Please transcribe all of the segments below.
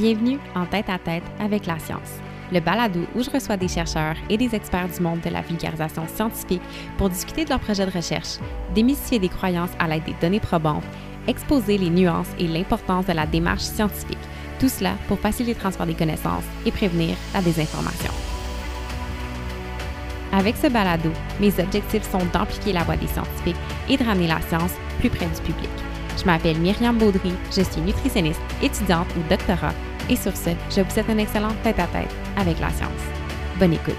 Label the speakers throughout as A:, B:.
A: Bienvenue en tête à tête avec la science, le balado où je reçois des chercheurs et des experts du monde de la vulgarisation scientifique pour discuter de leurs projets de recherche, démystifier des croyances à l'aide des données probantes, exposer les nuances et l'importance de la démarche scientifique, tout cela pour faciliter le transfert des connaissances et prévenir la désinformation. Avec ce balado, mes objectifs sont d'amplifier la voix des scientifiques et de ramener la science plus près du public. Je m'appelle Myriam Baudry, je suis nutritionniste, étudiante ou doctorat, et sur ce, je vous souhaite un excellent tête-à-tête avec la science. Bonne écoute!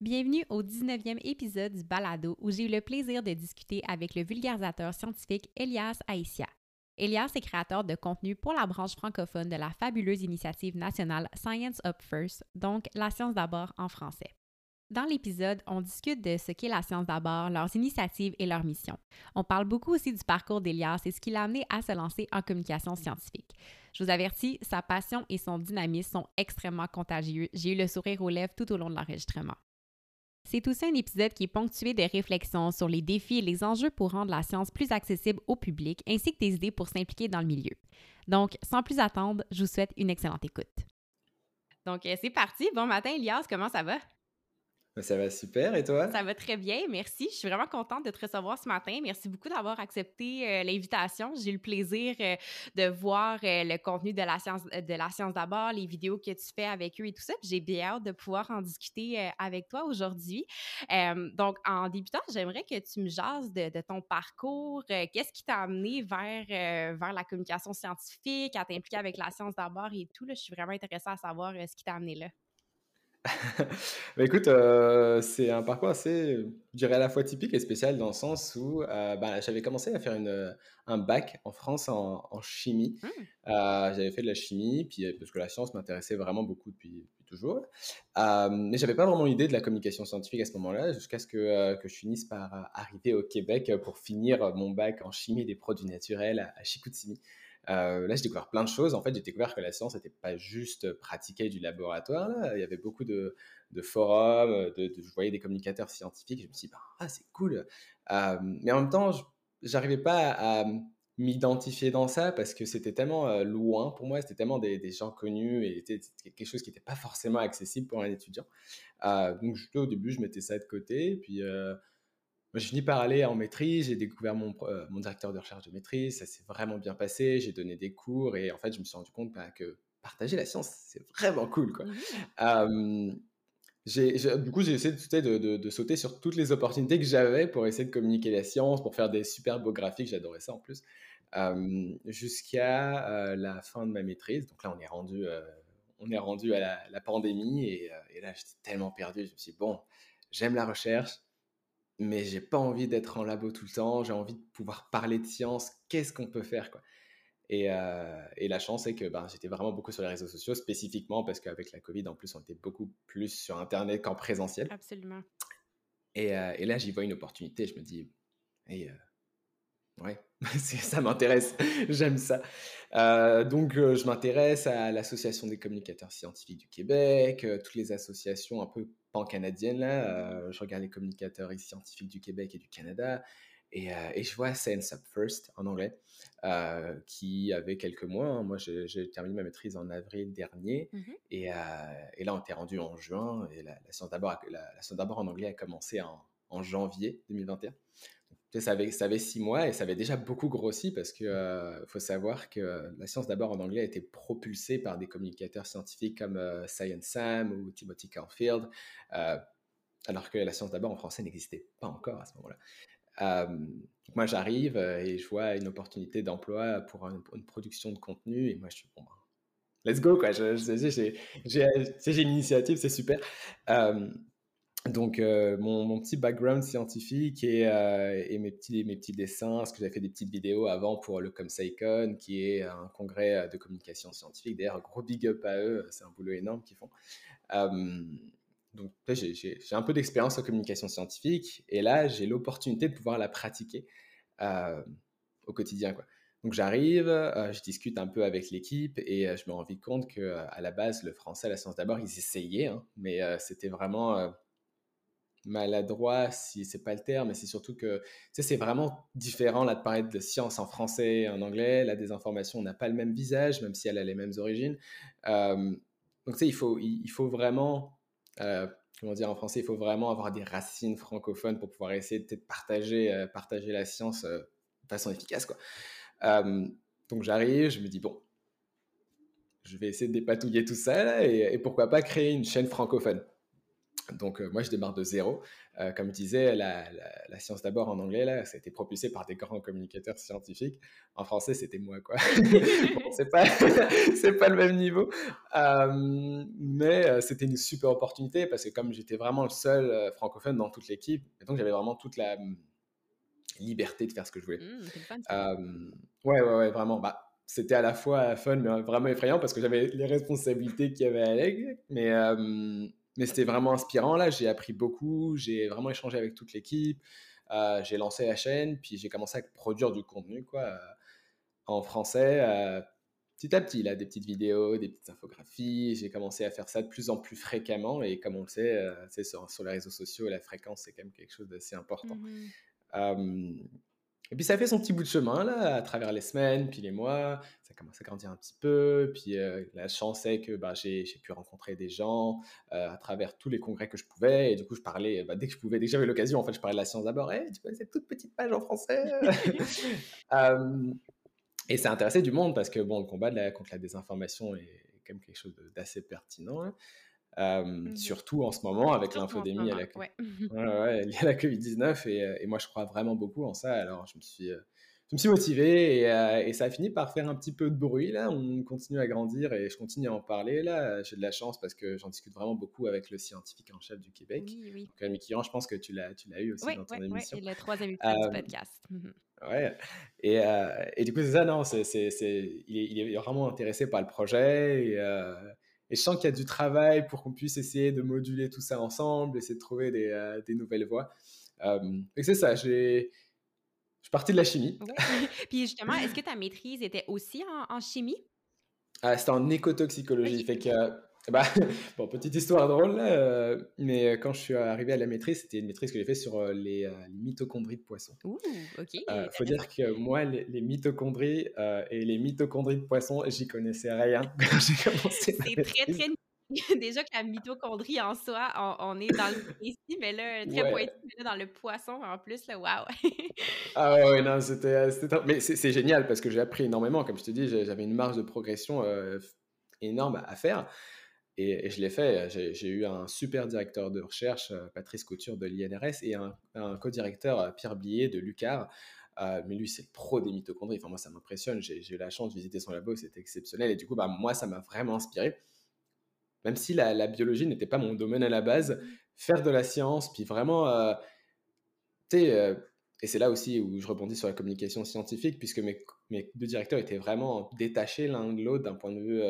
A: Bienvenue au 19e épisode du Balado où j'ai eu le plaisir de discuter avec le vulgarisateur scientifique Elias Aïssia. Elias est créateur de contenu pour la branche francophone de la fabuleuse initiative nationale Science Up First, donc la science d'abord en français. Dans l'épisode, on discute de ce qu'est la science d'abord, leurs initiatives et leurs missions. On parle beaucoup aussi du parcours d'Elias et ce qui l'a amené à se lancer en communication scientifique. Je vous avertis, sa passion et son dynamisme sont extrêmement contagieux. J'ai eu le sourire aux lèvres tout au long de l'enregistrement. C'est aussi un épisode qui est ponctué de réflexions sur les défis et les enjeux pour rendre la science plus accessible au public, ainsi que des idées pour s'impliquer dans le milieu. Donc, sans plus attendre, je vous souhaite une excellente écoute. Donc, euh, c'est parti. Bon matin, Elias, comment ça va?
B: Ça va super, et toi?
A: Ça va très bien, merci. Je suis vraiment contente de te recevoir ce matin. Merci beaucoup d'avoir accepté euh, l'invitation. J'ai eu le plaisir euh, de voir euh, le contenu de la science de la science d'abord, les vidéos que tu fais avec eux et tout ça. J'ai bien hâte de pouvoir en discuter avec toi aujourd'hui. donc, en débutant, j'aimerais que tu me jases de, ton parcours. Qu'est-ce qui t'a amené vers, vers la communication scientifique, à t'impliquer avec la science d'abord et tout? Là, je suis vraiment intéressée à savoir ce qui t'a amené là.
B: Bah, écoute, euh, c'est un parcours assez, je dirais, à la fois typique et spécial dans le sens où euh, bah, j'avais commencé à faire une, euh, un bac en France en, chimie. Mmh. j'avais fait de la chimie, puis, parce que la science m'intéressait vraiment beaucoup depuis, toujours. mais j'avais pas vraiment idée de la communication scientifique à ce moment-là, jusqu'à ce que, que, je finisse par arriver au Québec pour finir mon bac en chimie des produits naturels à, à Chicoutimi. Euh, là, j'ai découvert plein de choses. En fait, j'ai découvert que la science n'était pas juste pratiquer du laboratoire. Il y avait beaucoup de, forums, de, je voyais des communicateurs scientifiques. Je me suis dit, ah, c'est cool. Euh, mais en même temps, j'arrivais pas à, m'identifier dans ça parce que c'était tellement euh, loin pour moi. C'était tellement des, gens connus et c'était quelque chose qui n'était pas forcément accessible pour un étudiant. donc, au début, je mettais ça de côté. Puis, j'ai fini par aller en maîtrise, j'ai découvert mon, euh, mon, directeur de recherche de maîtrise, ça s'est vraiment bien passé, j'ai donné des cours et en fait, je me suis rendu compte bah, que partager la science, c'est vraiment cool. Quoi. Mmh du coup, j'ai essayé de, de, de, sauter sur toutes les opportunités que j'avais pour essayer de communiquer la science, pour faire des super beaux graphiques, j'adorais ça en plus, jusqu'à la fin de ma maîtrise. Donc là, on est rendu, on est rendu à la, pandémie et, et là, j'étais tellement perdu. Je me suis dit, bon, j'aime la recherche, mais j'ai pas envie d'être en labo tout le temps, j'ai envie de pouvoir parler de science, qu'est-ce qu'on peut faire quoi. Et, euh, et, la chance, c'est que ben, j'étais vraiment beaucoup sur les réseaux sociaux, spécifiquement parce qu'avec la Covid, en plus, on était beaucoup plus sur Internet qu'en présentiel.
A: Absolument.
B: Et, euh, et là, j'y vois une opportunité. Je me dis, hey, euh, ouais, ça m'intéresse, j'aime ça. donc, je m'intéresse à l'Association des communicateurs scientifiques du Québec, toutes les associations un peu pan-canadiennes. Là, je regarde les communicateurs scientifiques du Québec et du Canada. Et, et je vois Science Up First en anglais, qui avait quelques mois. Hein. Moi, j'ai terminé ma maîtrise en avril dernier. Mmh et, et, là, on était rendu en juin. Et la, science d'abord en anglais a commencé en, en janvier 2021 ça avait, six mois et ça avait déjà beaucoup grossi parce qu'il euh, faut savoir que la science d'abord en anglais a été propulsée par des communicateurs scientifiques comme euh, Science Sam ou Timothy Caulfield, euh, alors que la science d'abord en français n'existait pas encore à ce moment-là. moi, j'arrive et je vois une opportunité d'emploi pour, une production de contenu et moi, je suis bon, ben, let's go, quoi. J'ai une initiative, c'est super. Donc, euh, mon, petit background scientifique et, euh, et, mes, petits, mes petits dessins, parce que j'avais fait des petites vidéos avant pour le ComSciCon, qui est un congrès euh, de communication scientifique. D'ailleurs, gros big up à eux, c'est un boulot énorme qu'ils font. donc, j'ai un peu d'expérience en communication scientifique, et là, j'ai l'opportunité de pouvoir la pratiquer au quotidien. Quoi. Donc, j'arrive, je discute un peu avec l'équipe, et je me rends compte qu'à la base, le français, la science d'abord, ils essayaient, hein, mais c'était vraiment maladroit, si c'est pas le terme, mais c'est surtout que c'est vraiment différent là de parler de science en français et en anglais. La désinformation n'a pas le même visage, même si elle a les mêmes origines. donc tu sais, il faut, il, faut vraiment, comment dire en français, il faut vraiment avoir des racines francophones pour pouvoir essayer de partager, partager la science de façon efficace. Quoi. donc j'arrive, je me dis, bon, je vais essayer de dépatouiller tout ça et, pourquoi pas créer une chaîne francophone. Donc euh, moi je démarre de zéro. Euh, comme je disais, la, science d'abord en anglais, là, ça a été propulsé par des grands communicateurs scientifiques. En français, c'était moi, quoi. c'est pas, c'est pas le même niveau. Euh, mais c'était une super opportunité parce que comme j'étais vraiment le seul francophone dans toute l'équipe, donc j'avais vraiment toute la hum, liberté de faire ce que je voulais. Mmh, ouais, ouais, ouais, vraiment. Bah, c'était à la fois fun, mais vraiment effrayant parce que j'avais les responsabilités qu'il y avait avec. Mais, mais c'était vraiment inspirant. Là, j'ai appris beaucoup. J'ai vraiment échangé avec toute l'équipe. Euh, j'ai lancé la chaîne, puis j'ai commencé à produire du contenu quoi, euh, en français. Euh, petit à petit, là, des petites vidéos, des petites infographies. J'ai commencé à faire ça de plus en plus fréquemment. Et comme on le sait, sur, sur, les réseaux sociaux, la fréquence, c'est quand même quelque chose d'assez important. Mmh et puis ça fait son petit bout de chemin là, à travers les semaines, puis les mois, ça commence à grandir un petit peu. Puis euh, la chance est que bah, j'ai pu rencontrer des gens euh, à travers tous les congrès que je pouvais. Et du coup, je parlais, bah, dès que je pouvais, dès que j'avais l'occasion, en fait, je parlais de la science d'abord. Hey, tu connais cette toute petite page en français Et ça intéressait du monde parce que bon, le combat contre la désinformation est quand même quelque chose d'assez pertinent. Hein. Mmh surtout en ce moment avec l'infodémie à la, ouais. ouais, la Covid-19 et, et, moi je crois vraiment beaucoup en ça. Alors je me suis, je me suis motivé et, et, ça a fini par faire un petit peu de bruit là. On continue à grandir et je continue à en parler là. J'ai de la chance parce que j'en discute vraiment beaucoup avec le scientifique en chef du Québec. Oui, oui. Donc, Kiran je pense que tu l'as tu l'as eu aussi dans ton émission.
A: oui, et le troisième épisode du podcast.
B: Mmh Ouais, et, et, du coup, c'est ça, non, c'est, il, est, il, est, vraiment intéressé par le projet. Et, et je sens qu'il y a du travail pour qu'on puisse essayer de moduler tout ça ensemble, essayer de trouver des, euh, des nouvelles voies. Euh, et c'est ça, j'ai... Je suis parti de la chimie.
A: Puis justement, est-ce que ta maîtrise était aussi en, en chimie?
B: Ah, c'était en écotoxicologie. Fait que bah, bon, petite histoire drôle, euh, mais euh, quand je suis arrivé à la maîtrise, c'était une maîtrise que j'ai fait sur euh, les, mitochondries de poisson.
A: Ouh, ok.
B: Il faut dire que moi, les, mitochondries et les mitochondries de poisson, j'y connaissais rien quand j'ai commencé.
A: C'est très, très Déjà que la mitochondrie en soi, on, est dans le précis, mais là, très mais là, dans le poisson en plus, là, waouh!
B: ah ouais, non, c'était. Mais c'est génial parce que j'ai appris énormément. Comme je te dis, j'avais une marge de progression énorme à faire. Et, je l'ai fait. J'ai eu un super directeur de recherche, euh, Patrice Couture de l'INRS, et un, co-directeur, euh, Pierre Blier de l'UCAR. Euh, mais lui, c'est le pro des mitochondries. Enfin, moi, ça m'impressionne. J'ai eu la chance de visiter son labo, c'était exceptionnel. Et du coup, bah, moi, ça m'a vraiment inspiré. Même si la, biologie n'était pas mon domaine à la base, faire de la science, puis vraiment, sais, et c'est là aussi où je rebondis sur la communication scientifique, puisque mes deux directeurs étaient vraiment détachés l'un de l'autre d'un point de vue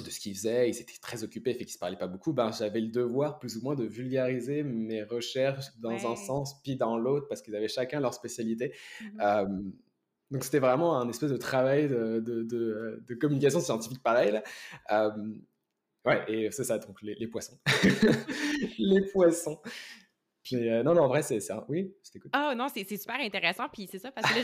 B: de ce qu'ils faisaient, ils étaient très occupés, fait qu'ils se parlaient pas beaucoup, ben, j'avais le devoir plus ou moins de vulgariser mes recherches dans un sens puis dans l'autre parce qu'ils avaient chacun leur spécialité. Mmh donc c'était vraiment un espèce de travail de, de, de, communication scientifique pareil. ouais, et c'est ça, donc les, les poissons. les poissons. Euh, non, non, en vrai, c'est ça. Oui, c'était cool.
A: Ah non, c'est super intéressant. Puis c'est ça, parce que,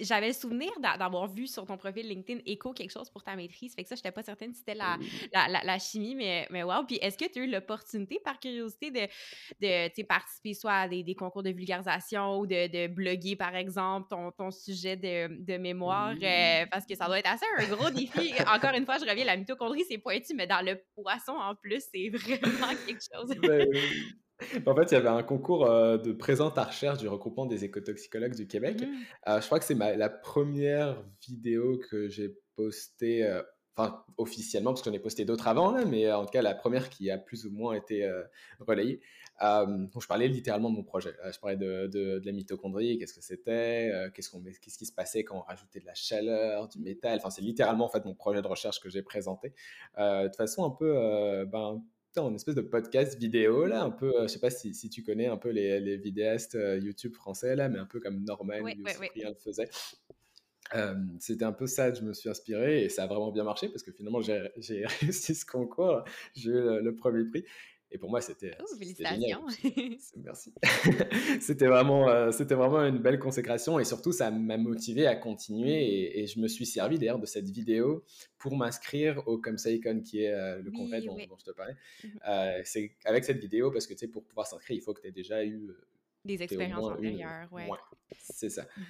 A: j'avais le souvenir d'avoir vu sur ton profil LinkedIn écho quelque chose pour ta maîtrise. Fait que ça, je n'étais pas certaine si c'était la, la, la, chimie, mais, mais wow. Puis est-ce que tu as eu l'opportunité, par curiosité, de, de participer soit à des, des, concours de vulgarisation ou de, de bloguer, par exemple, ton, ton sujet de, de mémoire? Euh, parce que ça doit être assez un gros défi. Encore une fois, je reviens, la mitochondrie, c'est pointu, mais dans le poisson, en plus, c'est vraiment quelque chose.
B: Ben en fait, il y avait un concours euh, de présente à recherche du regroupement des écotoxicologues du Québec. Mmh. Euh, je crois que c'est la première vidéo que j'ai postée, euh, enfin officiellement, parce que j'en ai posté d'autres avant, mais en tout cas la première qui a plus ou moins été relayée. donc je parlais littéralement de mon projet. je parlais de, la mitochondrie, qu'est-ce que c'était, qu'est-ce, qu'on, qu'est-ce qui se passait quand on rajoutait de la chaleur, du métal. Enfin, c'est littéralement en fait mon projet de recherche que j'ai présenté. de façon un peu ben, en espèce de podcast vidéo, là, un peu, euh, je sais pas si, si, tu connais un peu les, les vidéastes euh, YouTube français, là, mais un peu comme Norman ou Cyprien le faisait. Euh, c'était un peu ça, je me suis inspiré et ça a vraiment bien marché parce que finalement j'ai réussi ce concours, j'ai eu le, premier prix. Et pour moi, c'était
A: Oh, félicitations!
B: Merci. C'était vraiment, euh, c'était vraiment une belle consécration et surtout, ça m'a motivé à continuer et, et je me suis servi d'ailleurs de cette vidéo pour m'inscrire au ComSciCon qui est euh, le congrès
A: Oui,
B: dont,
A: oui.
B: dont je te parlais.
A: Mmh
B: Euh, c'est avec cette vidéo parce que tu sais, pour pouvoir s'inscrire, il faut que tu aies déjà eu
A: Des expériences
B: une.
A: antérieures, ouais.
B: Ouais, c'est ça.
A: Mmh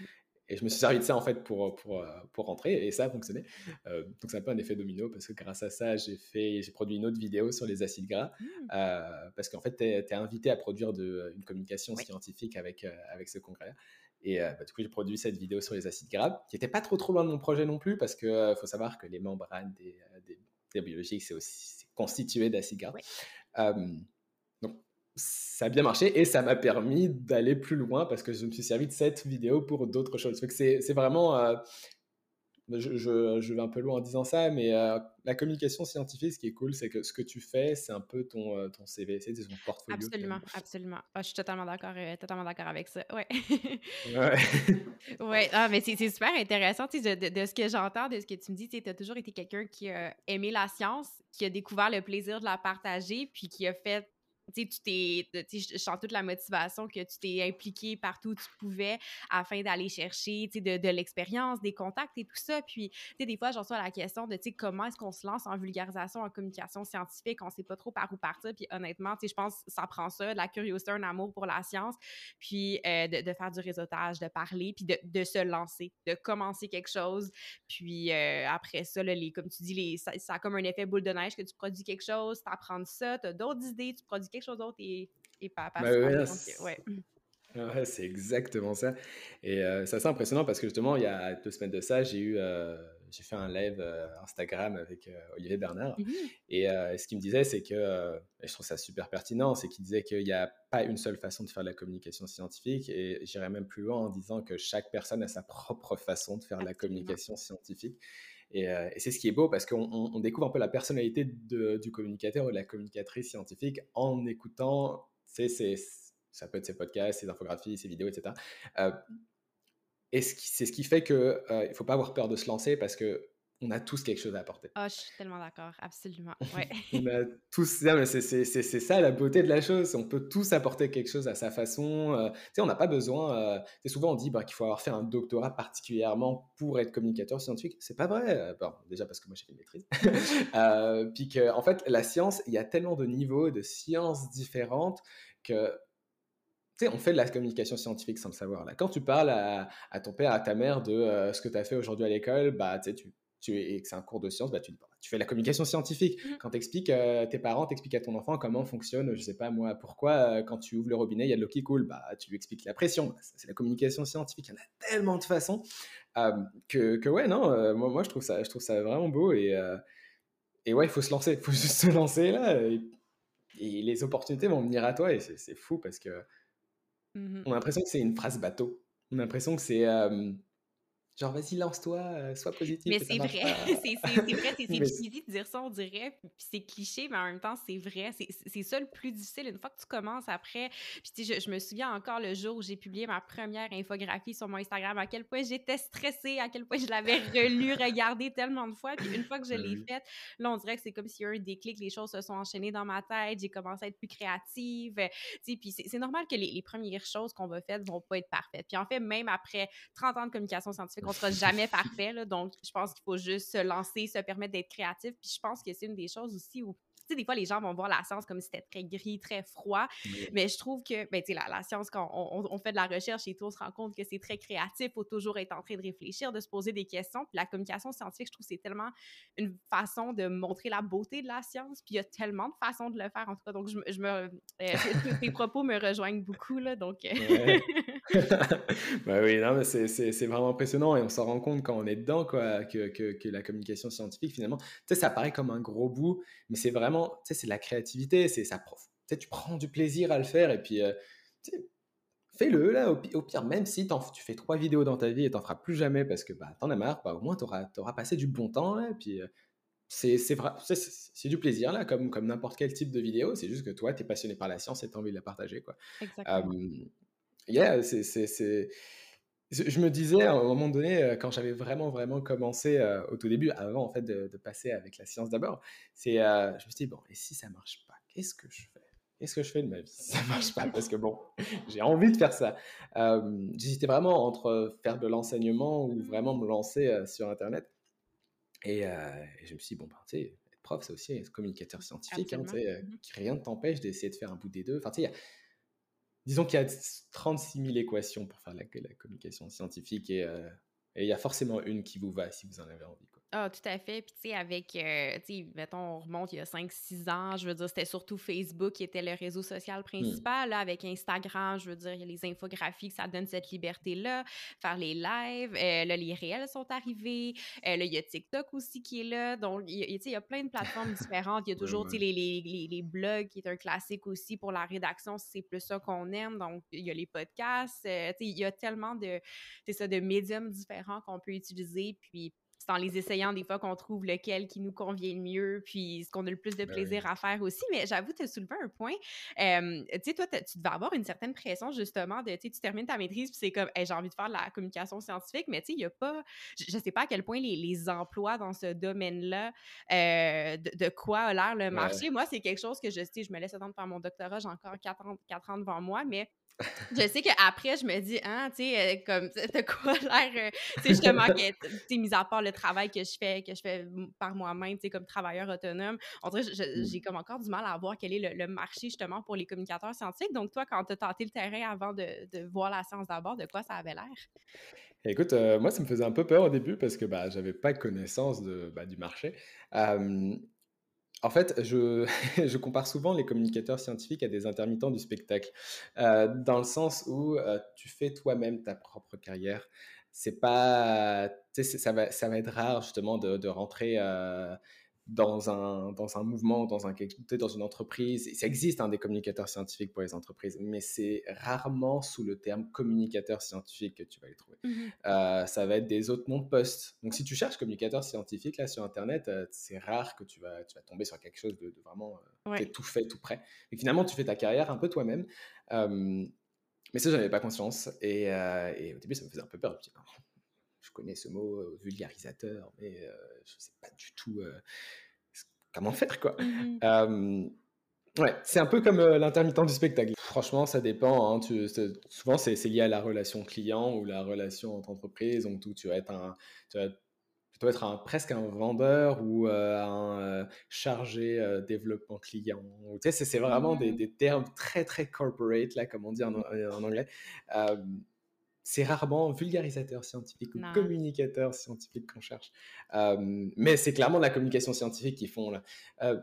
B: Et je me suis servi de ça en fait pour, pour, euh, pour rentrer et ça a fonctionné. Euh, donc c'est un peu un effet domino parce que grâce à ça, j'ai fait, j'ai produit une autre vidéo sur les acides gras
A: Mmh.
B: euh, parce qu'en fait, tu es, invité à produire de, une communication
A: Oui.
B: scientifique avec, euh, avec ce congrès. Et euh, bah, du coup, j'ai produit cette vidéo sur les acides gras qui n'était pas trop trop loin de mon projet non plus parce qu'il faut savoir que les membranes des, euh, des, des biologiques, c'est aussi constitué d'acides gras.
A: Oui.
B: Ça a bien marché et ça m'a permis d'aller plus loin parce que je me suis servi de cette vidéo pour d'autres choses. C'est vraiment, euh, je, je- je vais un peu loin en disant ça, mais euh, la communication scientifique, ce qui est cool, c'est que ce que tu fais, c'est un peu ton, euh, ton CV, c'est ton portfolio.
A: Absolument, absolument. Ah, je suis totalement d'accord, euh, totalement d'accord avec ça. Ouais.
B: Ouais.
A: Ouais, ah, mais c'est c'est super intéressant, tu sais, de, de- de ce que j'entends, de ce que tu me dis, tu as toujours été quelqu'un qui a aimé la science, qui a découvert le plaisir de la partager, puis qui a fait, tu t'es, je sens toute la motivation que tu t'es impliqué partout où tu pouvais afin d'aller chercher, tu sais, de, de l'expérience, des contacts et tout ça. Puis, tu sais, des fois, j'en reçois la question de, tu sais, comment est-ce qu'on se lance en vulgarisation, en communication scientifique, on sait pas trop par où partir. Puis, honnêtement, tu sais, je pense que ça prend ça, de la curiosité, un amour pour la science, puis euh, de, de faire du réseautage, de parler, puis de, de se lancer, de commencer quelque chose. Puis euh, après ça, là, les, comme tu dis, les, ça, ça a comme un effet boule de neige que tu produis quelque chose, tu apprends ça, tu as d'autres idées, tu produis quelque chose d'autre et, et pas
B: ouais,
A: Donc,
B: c'est-
A: ouais.
B: Ouais, c'est exactement ça. Et euh, c'est assez impressionnant parce que justement, il y a deux semaines de ça, j'ai eu, euh, j'ai fait un live euh, Instagram avec euh, Olivier Bernard.
A: Mhm.
B: Et euh, ce qu'il me disait, c'est que, et je trouve ça super pertinent, c'est qu'il disait qu'il n'y a pas une seule façon de faire de la communication scientifique. Et j'irais même plus loin en disant que chaque personne a sa propre façon de faire de la communication scientifique. Et, euh, et c'est ce qui est beau parce qu'on on- on découvre un peu la personnalité du communicateur ou de la communicatrice scientifique en écoutant, ses- ça peut être ses podcasts, ses infographies, ses vidéos, etc. Euh, et qui- c'est ce qui fait qu'il ne faut pas avoir peur de se lancer parce que on a tous quelque chose à apporter.
A: Ah, je suis tellement d'accord, absolument. Ouais.
B: On a tous, c'est ça la beauté de la chose. On peut tous apporter quelque chose à sa façon. euh, tu sais, on n'a pas besoin. euh, souvent, on dit bah, qu'il faut avoir fait un doctorat particulièrement pour être communicateur scientifique. C'est pas vrai. euh, bon, déjà parce que moi j'ai fait une maîtrise. Euh, puis que, en fait, la science, il y a tellement de niveaux de sciences différentes que tu sais, on fait de la communication scientifique sans le savoir. Là. Quand tu parles à, à ton père, à ta mère de euh, ce que tu as fait aujourd'hui à l'école, bah, tu sais, tu, tu, et que c'est un cours de science, bah, tu, dis, bah, tu fais la communication scientifique.
A: Mhm.
B: Quand tu expliques à tes parents, tu à ton enfant comment fonctionne, je sais pas moi, pourquoi euh, quand tu ouvres le robinet, il y a de l'eau qui coule, bah, tu lui expliques la pression. Bah, c'est la communication scientifique. Il y en a tellement de façons euh, que, que, ouais, non, euh, moi, moi je, trouve ça, je trouve ça vraiment beau. Et, euh, et ouais, il faut se lancer. Il faut juste se lancer là. Et, et les opportunités vont venir à toi. Et c'est fou parce que
A: Mhm.
B: on a l'impression que c'est une phrase bateau. On a l'impression que c'est euh, genre vas-y lance-toi, euh, sois positif.
A: Mais c'est vrai, c'est vrai, c'est cheesy de dire ça, on dirait, puis c'est cliché, mais en même temps, c'est vrai. C'est ça le plus difficile, une fois que tu commences après. Puis je, je me souviens encore le jour où j'ai publié ma première infographie sur mon Instagram, à quel point j'étais stressée, à quel point je l'avais relu, regardé tellement de fois. Puis une fois que je
B: Ben
A: l'ai
B: oui.
A: faite, là, on dirait que c'est comme s'il y a eu un déclic, les choses se sont enchaînées dans ma tête, j'ai commencé à être plus créative. euh, Puis c'est c'est normal que les, les premières choses qu'on va faire vont pas être parfaites. Puis en fait, même après 30 ans de communication scientifique, on sera jamais parfait. Là, donc, je pense qu'il faut juste se lancer, se permettre d'être créatif. Puis je pense que c'est une des choses aussi où tu sais, des fois, les gens vont voir la science comme si c'était très gris, très froid.
B: Oui.
A: Mais je trouve que, ben, tu sais, la, la science, quand on, on- on fait de la recherche et tout, on se rend compte que c'est très créatif. Il faut toujours être en train de réfléchir, de se poser des questions. Puis la communication scientifique, je trouve que c'est tellement une façon de montrer la beauté de la science. Puis il y a tellement de façons de le faire, en tout cas. Donc, je, me- je me, euh, tes- tes propos me rejoignent beaucoup, là. Donc, euh,
B: Ouais. bah oui, non, mais c'est, c'est, c'est vraiment impressionnant et on s'en rend compte quand on est dedans, quoi, que, que, que la communication scientifique, finalement, tu sais, ça paraît comme un gros bout, mais c'est vraiment, tu sais, c'est de la créativité, c'est ça, prof. Tu sais, tu prends du plaisir à le faire et puis, euh, tu sais, fais-le, là, au, pi- au pire, même si t'en- tu fais trois vidéos dans ta vie et t'en feras plus jamais parce que, bah, t'en as marre, bah, au moins, t'auras, t'auras passé du bon temps, là, et puis, euh, c'est, c'est, vrai, c'est, c'est- c'est du plaisir, là, comme, comme n'importe quel type de vidéo, c'est juste que toi, t'es passionné par la science et t'as envie de la partager, quoi.
A: exactement.
B: Euh, yeah, c'est, c'est, c'est- Je me disais à un moment donné, euh, quand j'avais vraiment, vraiment commencé euh, au tout début, avant en fait de, de passer avec la science d'abord, c'est, euh, je me suis dit, bon, et si ça marche pas, qu'est-ce que je fais? qu'est-ce que je fais de ma vie Ça marche pas? Parce que bon, j'ai envie de faire ça. J'hésitais vraiment entre faire de l'enseignement ou vraiment me lancer sur Internet. Et, je me suis dit, bon, ben, tu sais, être prof, c'est aussi être communicateur scientifique. Hein, mmh rien ne t'empêche d'essayer de faire un bout des deux. Enfin, tu sais, disons qu'il y a 36 000 équations pour faire la, la communication scientifique et il y a forcément une qui vous va si vous en avez envie.
A: Ah, tout à fait. Puis, tu sais, avec, euh, tu sais, mettons, on remonte il y a 5-6 ans, je veux dire, c'était surtout Facebook qui était le réseau social mmh. principal. Là, avec Instagram, je veux dire, il y a les infographies, ça donne cette liberté-là. Faire les lives, euh, là, les réels sont arrivés. Euh, là, il y a TikTok aussi qui est là. Donc, tu sais, il y a plein de plateformes différentes. Il y a toujours, tu sais, les, les, les, blogs qui est un classique aussi pour la rédaction, c'est plus ça qu'on aime. Donc, il y a les podcasts. tu sais, il y a tellement de, ça, de médiums différents qu'on peut utiliser. Puis, c'est en les essayant des fois qu'on trouve lequel qui nous convient le mieux, puis ce qu'on a le plus de ben plaisir à faire aussi. Mais j'avoue, tu as soulevé un point. tu sais, toi, tu devais avoir une certaine pression justement de, tu sais, tu termines ta maîtrise, puis c'est comme, j'ai envie de faire de la communication scientifique, mais tu sais, il n'y a pas, je ne sais pas à quel point les, les emplois dans ce domaine-là, euh, de, quoi a l'air le marché. Moi, c'est quelque chose que je sais, je me laisse attendre faire mon doctorat, j'ai encore quatre ans, quatre ans devant moi, mais je sais qu'après, je me dis, hein, tu sais, euh, comme, t'as quoi l'air, euh, tu sais, justement, que, tu sais, mis à part le travail que je fais, que je fais par moi-même, tu sais, comme travailleur autonome, on dirait, mmh. j'ai comme encore du mal à voir quel est le, marché, justement, pour les communicateurs scientifiques. Donc, toi, quand tu as tenté le terrain avant de, de voir la science d'abord, de quoi ça avait l'air?
B: Écoute, euh, moi, ça me faisait un peu peur au début parce que bah, j'avais pas connaissance de, bah, du marché. En fait, je, compare souvent les communicateurs scientifiques à des intermittents du spectacle, euh, dans le sens où euh, tu fais toi-même ta propre carrière. C'est pas, ça va, ça va être rare justement de, de rentrer euh, dans un, dans un mouvement, dans, un, dans une entreprise. Ça existe hein, des communicateurs scientifiques pour les entreprises, mais c'est rarement sous le terme communicateur scientifique que tu vas les trouver. Mmh euh, ça va être des autres noms de postes. Donc si tu cherches communicateur scientifique là sur Internet, euh, c'est rare que tu vas, tu vas tomber sur quelque chose de, vraiment euh, tout fait, tout prêt. Et finalement, tu fais ta carrière un peu toi-même. mais ça, j'en avais pas conscience. Et, et, au début, ça me faisait un peu peur. Je, je connais ce mot vulgarisateur, mais je sais pas du tout comment faire, quoi. Mmh ouais, c'est un peu comme l'intermittent du spectacle. Franchement, ça dépend. Hein, tu, souvent, c'est lié à la relation client ou la relation entre entreprises. Donc, tout, tu vas être un, tu vas plutôt être un, presque un vendeur ou un chargé développement client. Tu sais, c'est vraiment des, mmh des, termes très, très corporate, là, comme on dit en, en anglais c'est rarement vulgarisateur scientifique ou communicateur scientifique qu'on cherche. mais c'est clairement la communication scientifique qu'ils font là.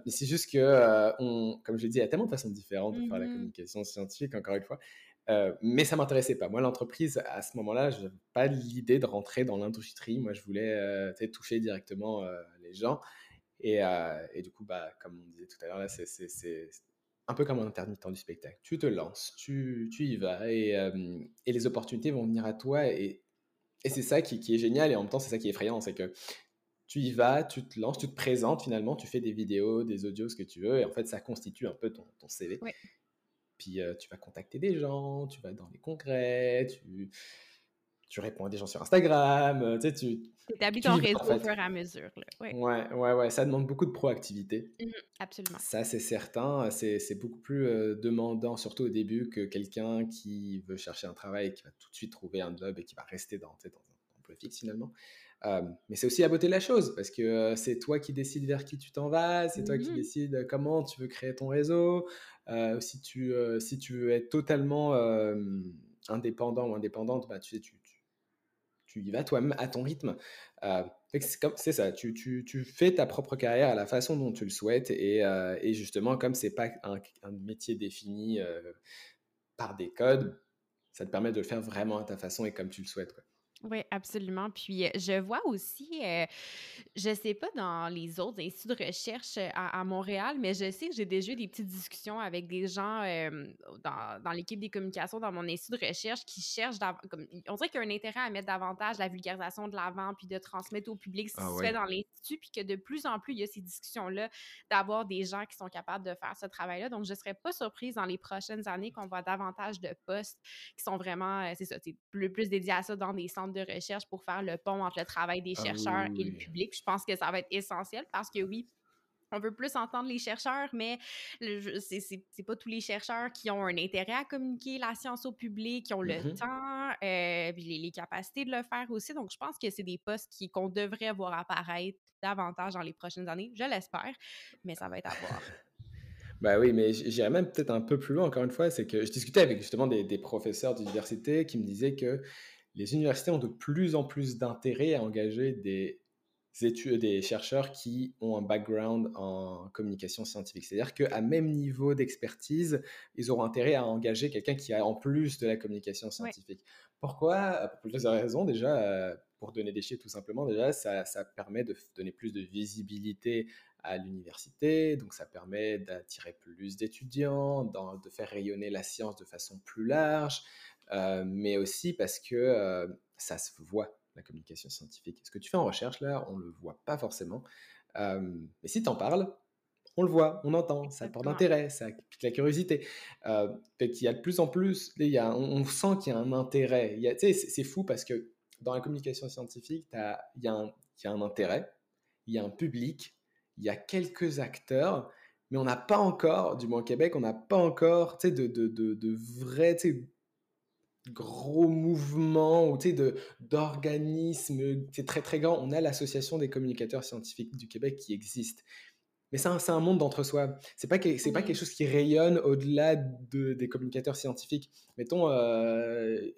B: c'est juste que, on, comme je l'ai dit, il y a tellement de façons différentes de faire la mmh communication scientifique, encore une fois. mais ça m'intéressait pas. Moi, l'entreprise, à ce moment-là, je n'avais pas l'idée de rentrer dans l'industrie. Moi, je voulais toucher directement les gens. Et, et, du coup, bah, comme on disait tout à l'heure, là, c'est un peu comme un intermittent du spectacle. Tu te lances, tu, tu y vas et, et, les opportunités vont venir à toi. Et, et c'est ça qui, qui, est génial et en même temps, c'est ça qui est effrayant. C'est que tu y vas, tu te lances, tu te présentes finalement, tu fais des vidéos, des audios, ce que tu veux. Et en fait, ça constitue un peu ton, ton CV. Puis tu vas contacter des gens, tu vas dans des congrès, tu tu réponds à des gens sur Instagram, euh, tu sais, tu...
A: établis ton réseau au fur et à mesure.
B: Ouais. ouais. ouais, ça demande beaucoup de proactivité.
A: Mmh absolument.
B: Ça, c'est certain. C'est beaucoup plus euh, demandant, surtout au début, que quelqu'un qui veut chercher un travail et qui va tout de suite trouver un job et qui va rester dans, dans un emploi fixe finalement. Euh, mais c'est aussi la beauté de la chose, parce que c'est toi qui décides vers qui tu t'en vas, c'est toi qui mmh décides comment tu veux créer ton réseau. si, tu, si tu veux être totalement indépendant ou indépendante, bah, tu sais, tu, tu y vas toi-même à ton rythme. Euh, c'est ça, tu, fais ta propre carrière à la façon dont tu le souhaites et, euh, justement, comme c'est pas un, métier défini euh, par des codes, ça te permet de le faire vraiment à ta façon et comme tu le souhaites.
A: Oui, absolument. Puis je vois aussi, je sais pas dans les autres instituts de recherche à, Montréal, mais je sais que j'ai déjà eu des petites discussions avec des gens dans, dans l'équipe des communications dans mon institut de recherche qui cherchent, comme, on dirait qu'il y a un intérêt à mettre davantage la vulgarisation de l'avant, puis de transmettre au public ce qui ah se fait dans l'institut, puis que de plus en plus, il y a ces discussions-là, d'avoir des gens qui sont capables de faire ce travail-là. Donc, je serais pas surprise dans les prochaines années qu'on voit davantage de postes qui sont vraiment, c'est ça, plus, plus dédiés à ça dans des centres de recherche pour faire le pont entre le travail des ah chercheurs et le public. Je pense que ça va être essentiel parce que oui, on veut plus entendre les chercheurs, mais c'est pas tous les chercheurs qui ont un intérêt à communiquer la science au public, qui ont le mm-hmm. temps, euh, les, les, capacités de le faire aussi. Donc, je pense que c'est des postes qu'on devrait voir apparaître davantage dans les prochaines années. Je l'espère, mais ça va être à voir.
B: Bah oui, mais j'irais même peut-être un peu plus loin, encore une fois, c'est que je discutais avec justement des, des professeurs d'université qui me disaient que les universités ont de plus en plus d'intérêt à engager des études, des chercheurs qui ont un background en communication scientifique. C'est-à-dire qu'à même niveau d'expertise, ils auront intérêt à engager quelqu'un qui a en plus de la communication scientifique. Pourquoi? Pour plusieurs raisons. Déjà, euh, pour donner des chiffres tout simplement, déjà, ça, ça permet de donner plus de visibilité à l'université, donc ça permet d'attirer plus d'étudiants, de faire rayonner la science de façon plus large, euh, mais aussi parce que euh, ça se voit la communication scientifique. Ce que tu fais en recherche, là, on ne le voit pas forcément. Euh, mais si tu en parles, on le voit, on entend, ça apporte d'intérêt, ça pique la curiosité. Il y a de plus en plus, il y a, on, sent qu'il y a un intérêt. C'est fou parce que dans la communication scientifique, il y, a un, y a un intérêt, il y a un public, il y a quelques acteurs, mais on n'a pas encore, du moins au Québec, on n'a pas encore de, de, de, de vrais gros mouvements ou d'organismes très très grand. On a l'Association des communicateurs scientifiques du Québec qui existe. Mais c'est un, un, monde d'entre-soi. C'est pas, c'est pas quelque chose qui rayonne au-delà de, des communicateurs scientifiques. Mettons, euh,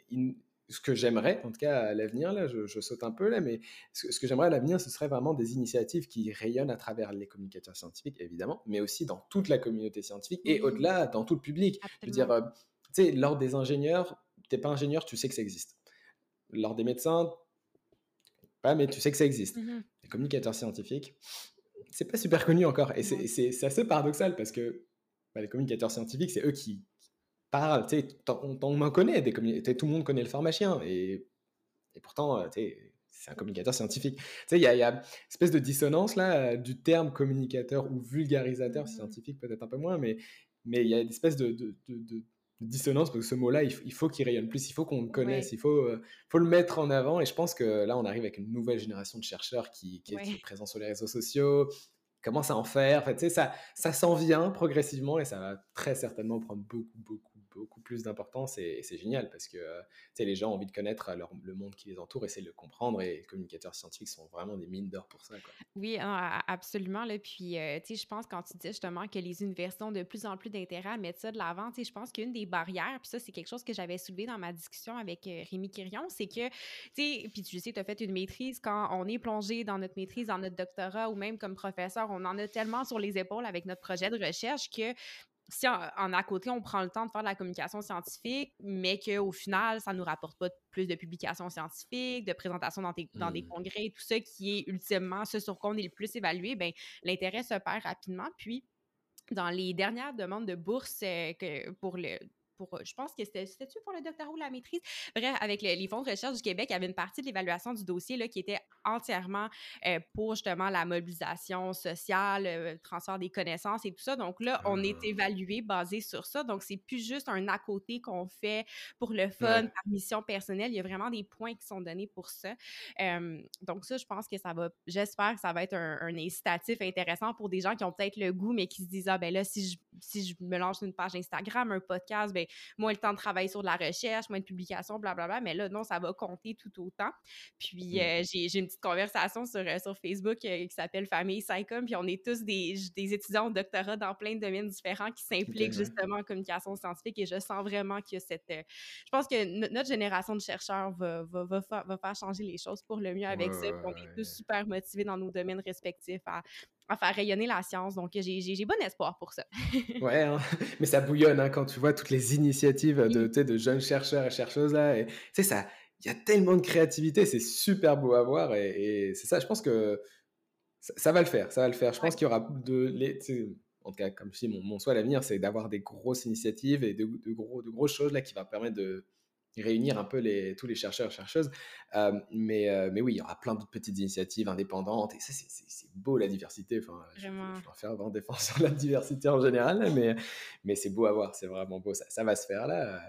B: ce que j'aimerais, en tout cas à l'avenir, là, je, saute un peu là, mais ce, que j'aimerais à l'avenir, ce serait vraiment des initiatives qui rayonnent à travers les communicateurs scientifiques, évidemment, mais aussi dans toute la communauté scientifique et au-delà, dans tout le public. Je veux dire, euh, tu sais, lors des ingénieurs, t'es pas ingénieur, tu sais que ça existe. Lors des médecins, pas, mais tu sais que ça existe. Mmh les communicateurs scientifiques, c'est pas super connu encore. Et c'est assez paradoxal parce que bah, les communicateurs scientifiques, c'est eux qui, parlent. On, on en connaît, des tout le monde connaît le pharmacien. Et, et pourtant, c'est un communicateur scientifique. Il y, a une espèce de dissonance là, du terme communicateur ou vulgarisateur mmh scientifique, peut-être un peu moins, mais il y a une espèce de, de dissonance parce que ce mot-là, il, faut qu'il rayonne plus, il faut qu'on le connaisse, il faut, euh, faut le mettre en avant. Et je pense que là, on arrive avec une nouvelle génération de chercheurs qui, qui est présent sur les réseaux sociaux, commence à en faire. En fait, ça, ça s'en vient progressivement et ça va très certainement prendre beaucoup, beaucoup, beaucoup plus d'importance et, c'est génial parce que euh, les gens ont envie de connaître leur, le monde qui les entoure, essayer de le comprendre et les communicateurs scientifiques sont vraiment des mines d'or pour ça.
A: Oui, absolument. Là. Puis, euh, je pense quand tu dis justement que les universités ont de plus en plus d'intérêt à mettre ça de l'avant, je pense qu'une des barrières, puis ça, c'est quelque chose que j'avais soulevé dans ma discussion avec euh, Rémi Quirion, c'est que, tu puis tu sais, tu as fait une maîtrise, quand on est plongé dans notre maîtrise, dans notre doctorat ou même comme professeur, on en a tellement sur les épaules avec notre projet de recherche que si en, à côté, on prend le temps de faire de la communication scientifique, mais qu'au final, ça ne nous rapporte pas plus de publications scientifiques, de présentations dans, dans des mmh. congrès, tout ça qui est ultimement ce sur quoi on est le plus évalué, ben, l'intérêt se perd rapidement. Puis, dans les dernières demandes de bourse euh, que pour le, euh, je pense que c'était-tu pour le doctorat ou la maîtrise? Bref, avec les fonds de recherche du Québec, il y avait une partie de l'évaluation du dossier là, qui était entièrement euh, pour justement la mobilisation sociale, le euh, transfert des connaissances et tout ça. Donc là, on est ah. évalué basé sur ça. Donc, c'est plus juste un à côté qu'on fait pour le fun, par mission personnelle. Il y a vraiment des points qui sont donnés pour ça. donc, ça, je pense que ça va, j'espère que ça va être un, incitatif intéressant pour des gens qui ont peut-être le goût, mais qui se disent, ah ben là, si je, si je me lance une page Instagram, un podcast, ben moins le temps de travailler sur de la recherche, moins de publications, blablabla. Mais là, non, ça va compter tout autant. Puis mmh. euh, j'ai une petite conversation sur, euh, sur Facebook euh, qui s'appelle Famille Psychom. Puis on est tous des, des, étudiants au doctorat dans plein de domaines différents qui s'impliquent justement en communication scientifique. Et je sens vraiment que cette. je pense que notre génération de chercheurs va, va, va, faire changer les choses pour le mieux avec ça. on est tous super motivés dans nos domaines respectifs à, à faire rayonner la science. Donc, j'ai bon espoir pour ça.
B: ouais, hein. mais ça bouillonne hein, quand tu vois toutes les initiatives de, de jeunes chercheurs et chercheuses là. Tu sais, ça, il y a tellement de créativité, c'est super beau à voir et, c'est ça. Je pense que ça, va le faire, ça va le faire. Je pense qu'il y aura de, les, en tout cas, comme je dis, mon, mon souhait à l'avenir, c'est d'avoir des grosses initiatives et de, de, gros, de grosses choses là qui va permettre de réunir un peu les, tous les chercheurs et chercheuses. Euh, mais, euh, mais oui, il y aura plein d'autres petites initiatives indépendantes. Et ça, c'est beau la diversité. Enfin, je, je, faire un défenseur de la diversité en général, mais, mais c'est beau à voir. C'est vraiment beau. Ça, ça va se faire là.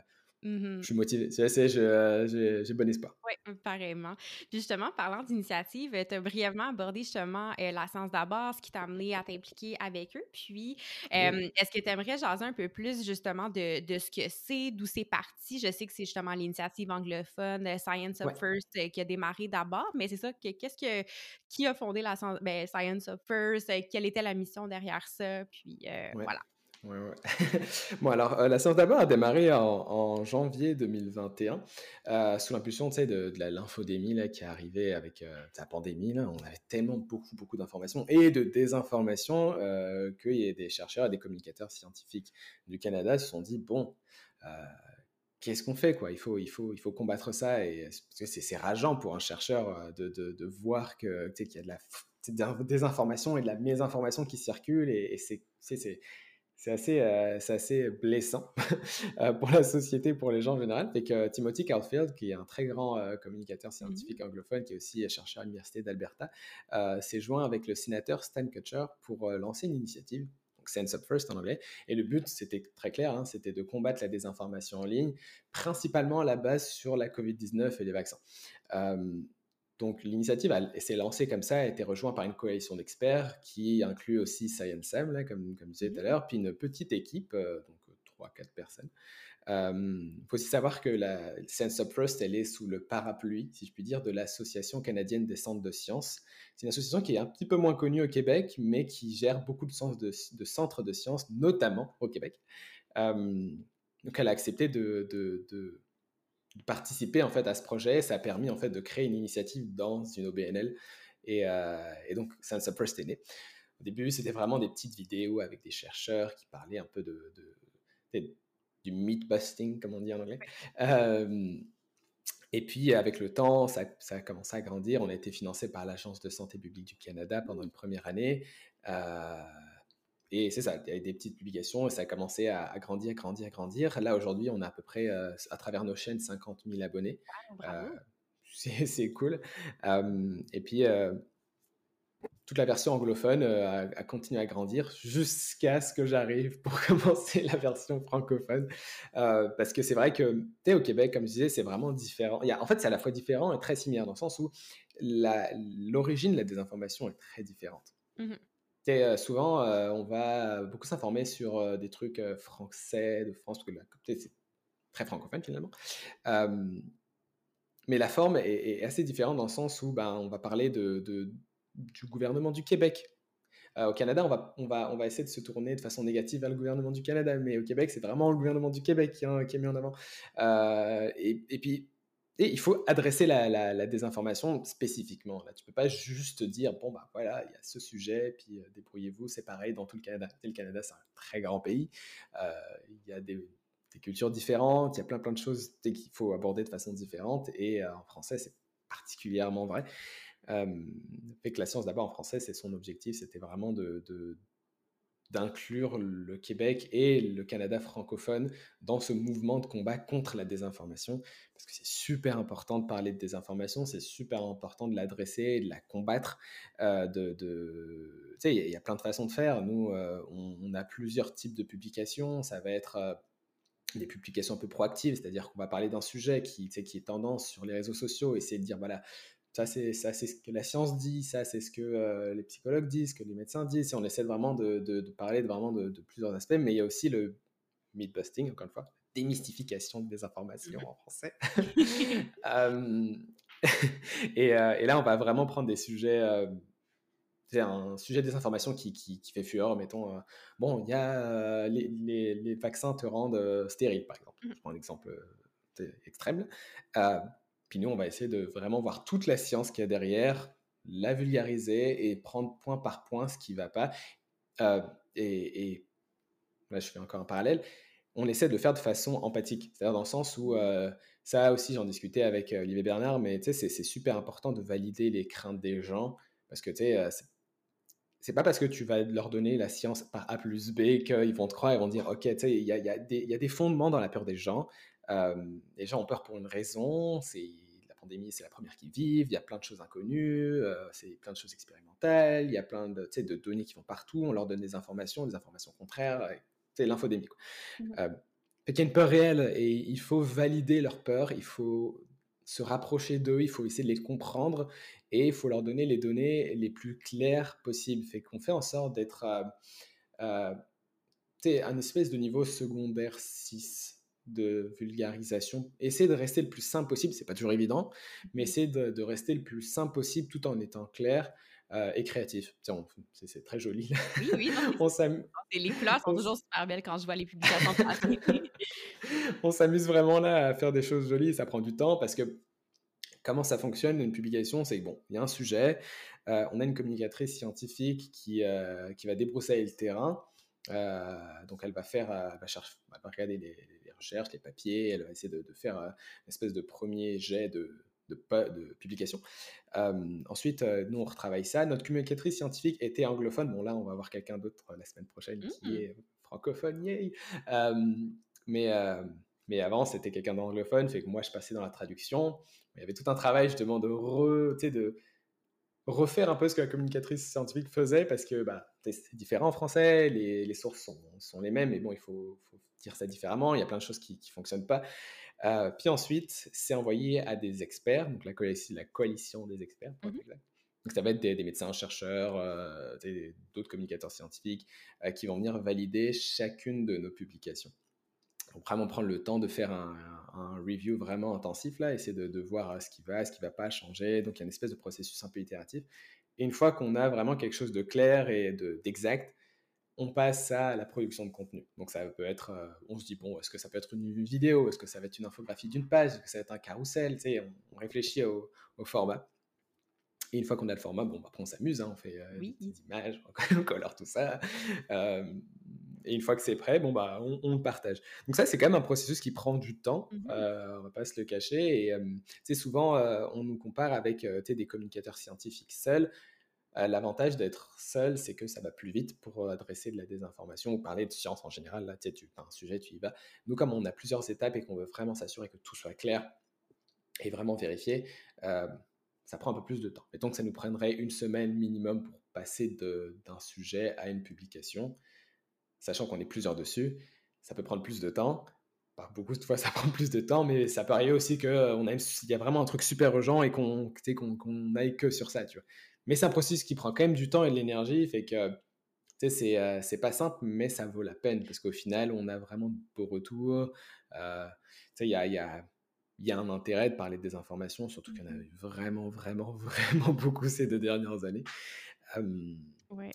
B: Je suis motivé. J'ai bon espoir.
A: Oui, pareillement. justement, parlant d'initiative, tu as brièvement abordé justement la science d'abord, ce qui t'a amené à t'impliquer avec eux. Puis, est-ce que tu aimerais jaser un peu plus justement de, de ce que c'est, d'où c'est parti? Je sais que c'est justement l'initiative anglophone Science of First qui a démarré d'abord, mais c'est ça, qu'est-ce que qui a fondé la ben, Science of First? Quelle était la mission derrière ça? Puis voilà.
B: Ouais, bon, alors, euh, la séance d'abord a démarré en, janvier 2021, euh, sous l'impulsion de, de l'infodémie qui est arrivée avec euh, la pandémie. Là, on avait tellement beaucoup, beaucoup d'informations et de désinformations qu'il y a des chercheurs et des communicateurs scientifiques du Canada se sont dit bon, qu'est-ce qu'on fait quoi? Il faut, il, faut, il faut combattre ça. Et, parce que c'est rageant pour un chercheur de, de, voir qu'il y a de la désinformation et de la mésinformation qui circulent et, et c'est c'est assez, euh, assez blessant euh, pour la société, pour les gens en général. Fait que Timothy Caulfield, qui est un très grand euh, communicateur scientifique mmh anglophone, qui est aussi chercheur à l'Université d'Alberta, s'est joint avec le sénateur Stan Kutcher pour lancer une initiative, donc Sense Up First en anglais. Et le but, c'était très clair, hein, c'était de combattre la désinformation en ligne, principalement à la base sur la COVID-19 et les vaccins. Donc l'initiative s'est lancée comme ça, a été rejointe par une coalition d'experts qui inclut aussi ScienceM, là, comme, comme je disais tout à mmh l'heure, puis une petite équipe, euh, donc 3-4 personnes. Il faut aussi savoir que la Science of First, elle est sous le parapluie, si je puis dire, de l'Association canadienne des centres de sciences. C'est une association qui est un petit peu moins connue au Québec, mais qui gère beaucoup de, de, centres de sciences, notamment au Québec. donc elle a accepté de, de participer en fait à ce projet. Ça a permis en fait de créer une initiative dans une OBNL et, euh, et donc Science First est né. Au début, c'était vraiment des petites vidéos avec des chercheurs qui parlaient un peu de, du myth busting, comme on dit en anglais. Euh, et puis, avec le temps, ça, ça, a commencé à grandir. On a été financé par l'Agence de santé publique du Canada pendant une première année. Euh, et c'est ça, il y des petites publications et ça a commencé à, grandir, grandir, grandir. Là, aujourd'hui, on a à peu près, euh, à travers nos chaînes, 50 000 abonnés. Ah, euh, c'est cool. et puis, euh, toute la version anglophone a, continué à grandir jusqu'à ce que j'arrive pour commencer la version francophone. parce que c'est vrai que, tu au Québec, comme je disais, c'est vraiment différent. Il y a, en fait, c'est à la fois différent et très similaire dans le sens où l'origine de la désinformation est très différente. Mmh euh, souvent, euh, on va beaucoup s'informer sur euh, des trucs français, de France, parce que la c'est très francophone finalement. mais la forme est, assez différente dans le sens où ben, on va parler de, du gouvernement du Québec. au Canada, on va, on, va, on va essayer de se tourner de façon négative vers le gouvernement du Canada, mais au Québec, c'est vraiment le gouvernement du Québec qui, est mis en avant. et, et puis, et il faut adresser la, désinformation spécifiquement. Là, tu peux pas juste dire bon bah voilà, il y a ce sujet, puis euh, débrouillez-vous. C'est pareil dans tout le Canada. le Canada, c'est un très grand pays. Euh, il y a des, cultures différentes. Il y a plein plein de choses qu'il faut aborder de façon différente. Et euh, en français, c'est particulièrement vrai. fait que la science d'abord en français, c'est son objectif, c'était vraiment de d'inclure le Québec et le Canada francophone dans ce mouvement de combat contre la désinformation, parce que c'est super important de parler de désinformation, c'est super important de l'adresser, de la combattre. Euh, de, sais, il y, a plein de façons de faire. Nous, euh, on, a plusieurs types de publications. Ça va être euh, des publications un peu proactives, c'est-à-dire qu'on va parler d'un sujet qui, qui est tendance sur les réseaux sociaux, essayer de dire, voilà, ça, c'est ça, c'est ce que la science dit, ça, c'est ce que euh, les psychologues disent, ce que les médecins disent. Et on essaie vraiment de, de, parler de, vraiment de, plusieurs aspects, mais il y a aussi le myth busting, encore une fois, démystification des informations en français. Euh, et, euh, et, là, on va vraiment prendre des sujets. c'est un sujet des informations qui, qui, fait fureur, mettons. bon, il y a les, les, les, vaccins te rendent stérile, par exemple. Mmh. Je prends un exemple extrême. Puis nous, on va essayer de vraiment voir toute la science qu'il y a derrière, la vulgariser et prendre point par point ce qui ne va pas. Euh, et, là, je fais encore un parallèle. On essaie de le faire de façon empathique, c'est-à-dire dans le sens où euh, ça aussi, j'en discutais avec euh, Olivier Bernard, mais c'est super important de valider les craintes des gens parce que tu sais, c'est pas parce que tu vas leur donner la science par A plus B qu'ils vont te croire, ils vont dire ok, tu sais, il y a, y, y a, des fondements dans la peur des gens. Les gens ont peur pour une raison, c'est la pandémie, c'est la première qu'ils vivent, il y a plein de choses inconnues, c'est plein de choses expérimentales, il y a plein de, de données qui vont partout, on leur donne des informations, des informations contraires, c'est l'infodémie. Mmh. Qu'il y a une peur réelle et il faut valider leur peur, il faut se rapprocher d'eux, il faut essayer de les comprendre et il faut leur donner les données les plus claires possibles. Fait qu'on fait en sorte d'être euh, un espèce de niveau secondaire 6 de vulgarisation. Essayer de rester le plus simple possible, c'est pas toujours évident, mais essayer de, rester le plus simple possible tout en étant clair euh, et créatif. C'est très joli.
A: Oui, oui. on les couleurs sont toujours super belles quand je vois les publications.
B: on s'amuse vraiment là à faire des choses jolies, ça prend du temps parce que comment ça fonctionne une publication C'est bon, il y a un sujet, euh, on a une communicatrice scientifique qui, euh, qui va débroussailler le terrain. donc elle va faire, va, chercher, va regarder les, recherche, les papiers, elle va essayer de, faire euh, une espèce de premier jet de, de, publication. Euh, ensuite, euh, nous, on retravaille ça. Notre communicatrice scientifique était anglophone. Bon, là, on va voir quelqu'un d'autre la semaine prochaine qui mmh. est francophone. Yay mais, mais avant, c'était quelqu'un d'anglophone. Fait que moi, je passais dans la traduction. Il y avait tout un travail, justement, de, re, de refaire un peu ce que la communicatrice scientifique faisait parce que bah, c'est différent en français, les, les sources sont, sont, les mêmes, mais bon, il faut, faut, dire ça différemment, il y a plein de choses qui ne fonctionnent pas. Euh, puis ensuite, c'est envoyé à des experts, donc la, coalition, la coalition des experts. Mmh donc ça va être des, médecins, chercheurs, euh, d'autres communicateurs scientifiques euh, qui vont venir valider chacune de nos publications. Donc vraiment prendre le temps de faire un, review vraiment intensif, là, essayer de, voir ce qui va, ce qui ne va pas changer. Donc il y a une espèce de processus un peu itératif. Et une fois qu'on a vraiment quelque chose de clair et d'exact, on passe à la production de contenu. Donc ça peut être, euh, on se dit, bon, est-ce que ça peut être une vidéo, est-ce que ça va être une infographie d'une page, est-ce que ça va être un carrousel, tu sais, on, réfléchit au, format. Et une fois qu'on a le format, bon, bah, après on s'amuse, hein, on fait euh, des images, on colore tout ça. Euh, et une fois que c'est prêt, bon, bah, on, le partage. Donc ça, c'est quand même un processus qui prend du temps, mmh on va pas se le cacher. Et c'est souvent, on nous compare avec des communicateurs scientifiques seuls. Euh, l'avantage d'être seul, c'est que ça va plus vite pour euh, adresser de la désinformation ou parler de science en général. Là, tu as un sujet, tu y vas. Nous, comme on a plusieurs étapes et qu'on veut vraiment s'assurer que tout soit clair et vraiment vérifié, euh, ça prend un peu plus de temps. Et donc, ça nous prendrait une semaine minimum pour passer d'un sujet à une publication, sachant qu'on est plusieurs dessus. Ça peut prendre plus de temps. Beaucoup de fois, ça prend plus de temps, mais ça peut arriver aussi qu'il y a vraiment un truc super urgent et qu'on aille que sur ça, tu vois. Mais c'est un processus qui prend quand même du temps et de l'énergie, fait que c'est, euh, pas simple, mais ça vaut la peine parce qu'au final, on a vraiment de beaux retours. Euh, il y a, y, a, y a, un intérêt de parler des informations, surtout qu'il y en a eu vraiment, vraiment, vraiment beaucoup ces deux dernières années.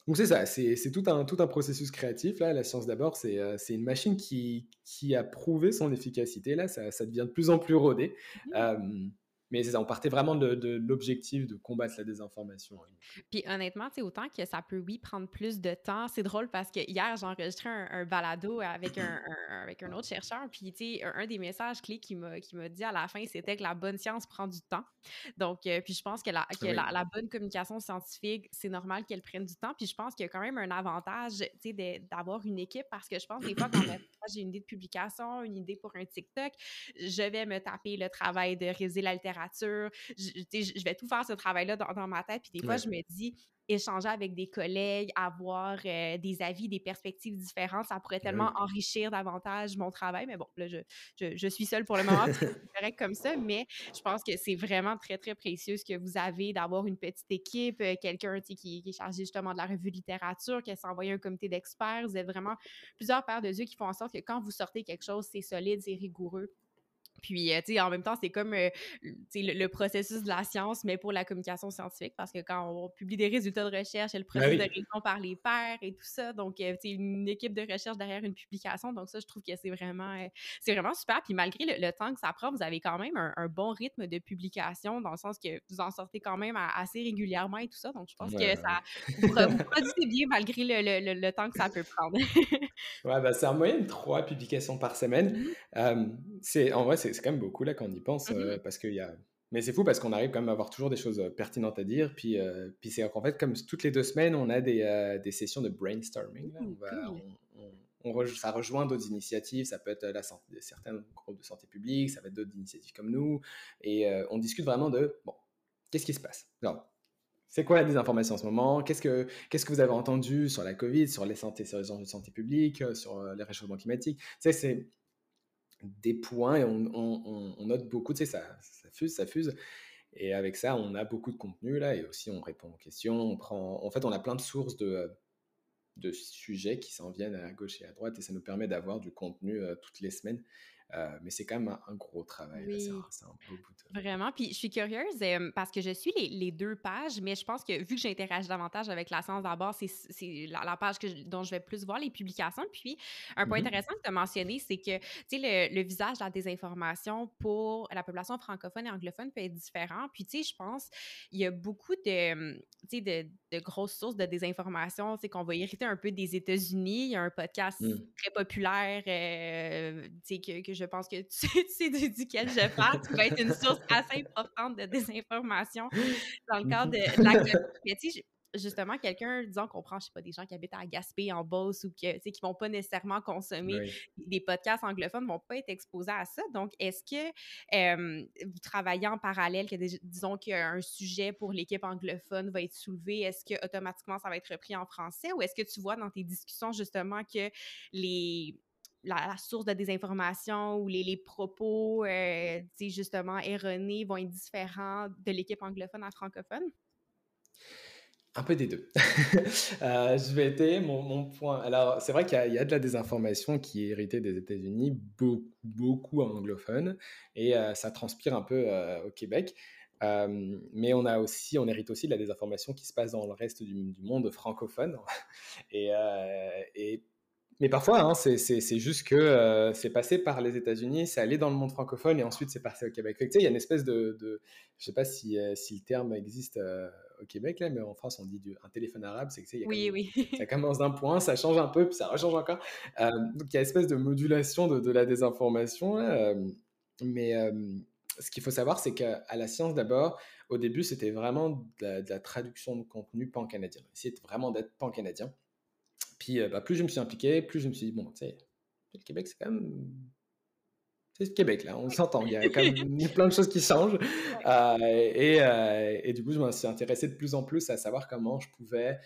B: Donc c'est ça, c'est, tout, un, tout un processus créatif. Là. La science d'abord, c'est, euh, une machine qui, qui a prouvé son efficacité. Là, ça, ça devient de plus en plus rodé. Mmh mais ça, on partait vraiment de, l'objectif de combattre la désinformation.
A: Puis honnêtement, c'est autant que ça peut, oui, prendre plus de temps. C'est drôle parce que hier, j'ai enregistré un, balado avec un, avec un autre chercheur. Puis, tu sais, un, des messages clés qu'il m'a, dit à la fin, c'était que la bonne science prend du temps. Donc, euh, puis je pense que, la, que la, bonne communication scientifique, c'est normal qu'elle prenne du temps. Puis je pense qu'il y a quand même un avantage, tu sais, d'avoir une équipe parce que je pense des fois, quand j'ai une idée de publication, une idée pour un TikTok, je vais me taper le travail de réviser je, vais tout faire ce travail-là dans, ma tête. Puis des fois, je me dis, échanger avec des collègues, avoir euh, des avis, des perspectives différentes, ça pourrait tellement enrichir davantage mon travail. Mais bon, là, je, je, suis seule pour le moment, c'est correct comme ça, mais je pense que c'est vraiment très, très précieux ce que vous avez d'avoir une petite équipe, euh, quelqu'un qui, qui, est chargé justement de la revue littérature, qui a s'envoyé un comité d'experts. Vous êtes vraiment plusieurs paires de yeux qui font en sorte que quand vous sortez quelque chose, c'est solide, c'est rigoureux. Puis, euh, tu sais, en même temps, c'est comme euh, le, processus de la science, mais pour la communication scientifique, parce que quand on publie des résultats de recherche, il y a le ben processus de révision par les pairs et tout ça. Donc, euh, tu une équipe de recherche derrière une publication. Donc, ça, je trouve que c'est vraiment, c'est vraiment super. Puis, malgré le, temps que ça prend, vous avez quand même un, bon rythme de publication, dans le sens que vous en sortez quand même assez régulièrement et tout ça. Donc, je pense que ça vous, produisez bien malgré le, temps que ça peut prendre.
B: ouais, ben, c'est en moyenne trois publications par semaine. Mmh c'est en vrai, c'est quand même beaucoup là quand on y pense, mmh euh, parce qu'il y a. Mais c'est fou parce qu'on arrive quand même à avoir toujours des choses euh, pertinentes à dire. Puis, euh, puis c'est qu'en fait, comme toutes les deux semaines, on a des, des sessions de brainstorming. Là. On va, ça rejoint d'autres initiatives. Ça peut être la santé, certains groupes de santé publique, ça va être d'autres initiatives comme nous. Et on discute vraiment de bon, qu'est-ce qui se passe? C'est quoi la désinformation en ce moment? Qu'est-ce que qu'est-ce que vous avez entendu sur la Covid, sur les santé, sur les enjeux de santé publique, sur les réchauffements climatiques? C'est des points et on, note beaucoup, tu sais, ça, ça fuse, ça fuse. Et avec ça, on a beaucoup de contenu là, et aussi on répond aux questions. On prend, en fait, on a plein de sources de, de sujets qui s'en viennent à gauche et à droite, et ça nous permet d'avoir du contenu toutes les semaines. Euh, mais c'est quand même un, gros travail. C'est un, beau bout
A: Vraiment. Puis je suis curieuse parce que je suis les, deux pages, mais je pense que vu que j'interagis davantage avec la science d'abord, c'est la, page que dont je vais plus voir les publications. Puis un point mmh intéressant que tu as mentionné, c'est que le, le visage de la désinformation pour la population francophone et anglophone peut être différent. Puis tu sais, je pense il y a beaucoup de, de, de grosses sources de désinformation, c'est qu'on va hériter un peu des États-Unis. Il y a un podcast mmh. très populaire euh, que, que je pense que tu, sais duquel je parle, qui va être une source assez importante de désinformation dans le cadre de, la Mais tu sais, justement, quelqu'un, disons qu'on prend, je sais pas, des gens qui habitent à Gaspé, en Beauce, ou que, qui vont pas nécessairement consommer des podcasts anglophones, vont pas être exposés à ça. Donc, est-ce que vous travaillez en parallèle, que disons qu'un sujet pour l'équipe anglophone va être soulevé, est-ce que automatiquement ça va être repris en français, ou est-ce que tu vois dans tes discussions justement que les la, source de désinformation ou les, les propos, euh, justement, erronés vont être différents de l'équipe anglophone à francophone?
B: Un peu des deux. Euh, je vais étayer mon, point. Alors, c'est vrai qu'il y, a de la désinformation qui est héritée des États-Unis, beaucoup, beaucoup anglophone, et euh, ça transpire un peu au Québec. mais on a aussi, on hérite aussi de la désinformation qui se passe dans le reste du, monde francophone. et, mais parfois, hein, c'est juste que euh, c'est passé par les États-Unis, c'est allé dans le monde francophone et ensuite c'est passé au Québec. il y a une espèce de, de je sais pas si, euh, le terme existe euh, au Québec là, mais en France on dit du, un téléphone arabe, c'est que
A: oui, oui.
B: ça commence d'un point, ça change un peu, puis ça rechange encore. donc il y a une espèce de modulation de, de la désinformation. mais ce qu'il faut savoir, c'est qu'à la science d'abord, au début, c'était vraiment de la, traduction de contenu pan-canadien. C'était vraiment d'être pan-canadien. Puis bah, plus je me suis impliqué, plus je me suis dit, bon, tu sais, le Québec, c'est quand même. C'est le Québec, là, on s'entend. Il y a quand même plein de choses qui changent. et, et, du coup, je me suis intéressé de plus en plus à savoir comment je pouvais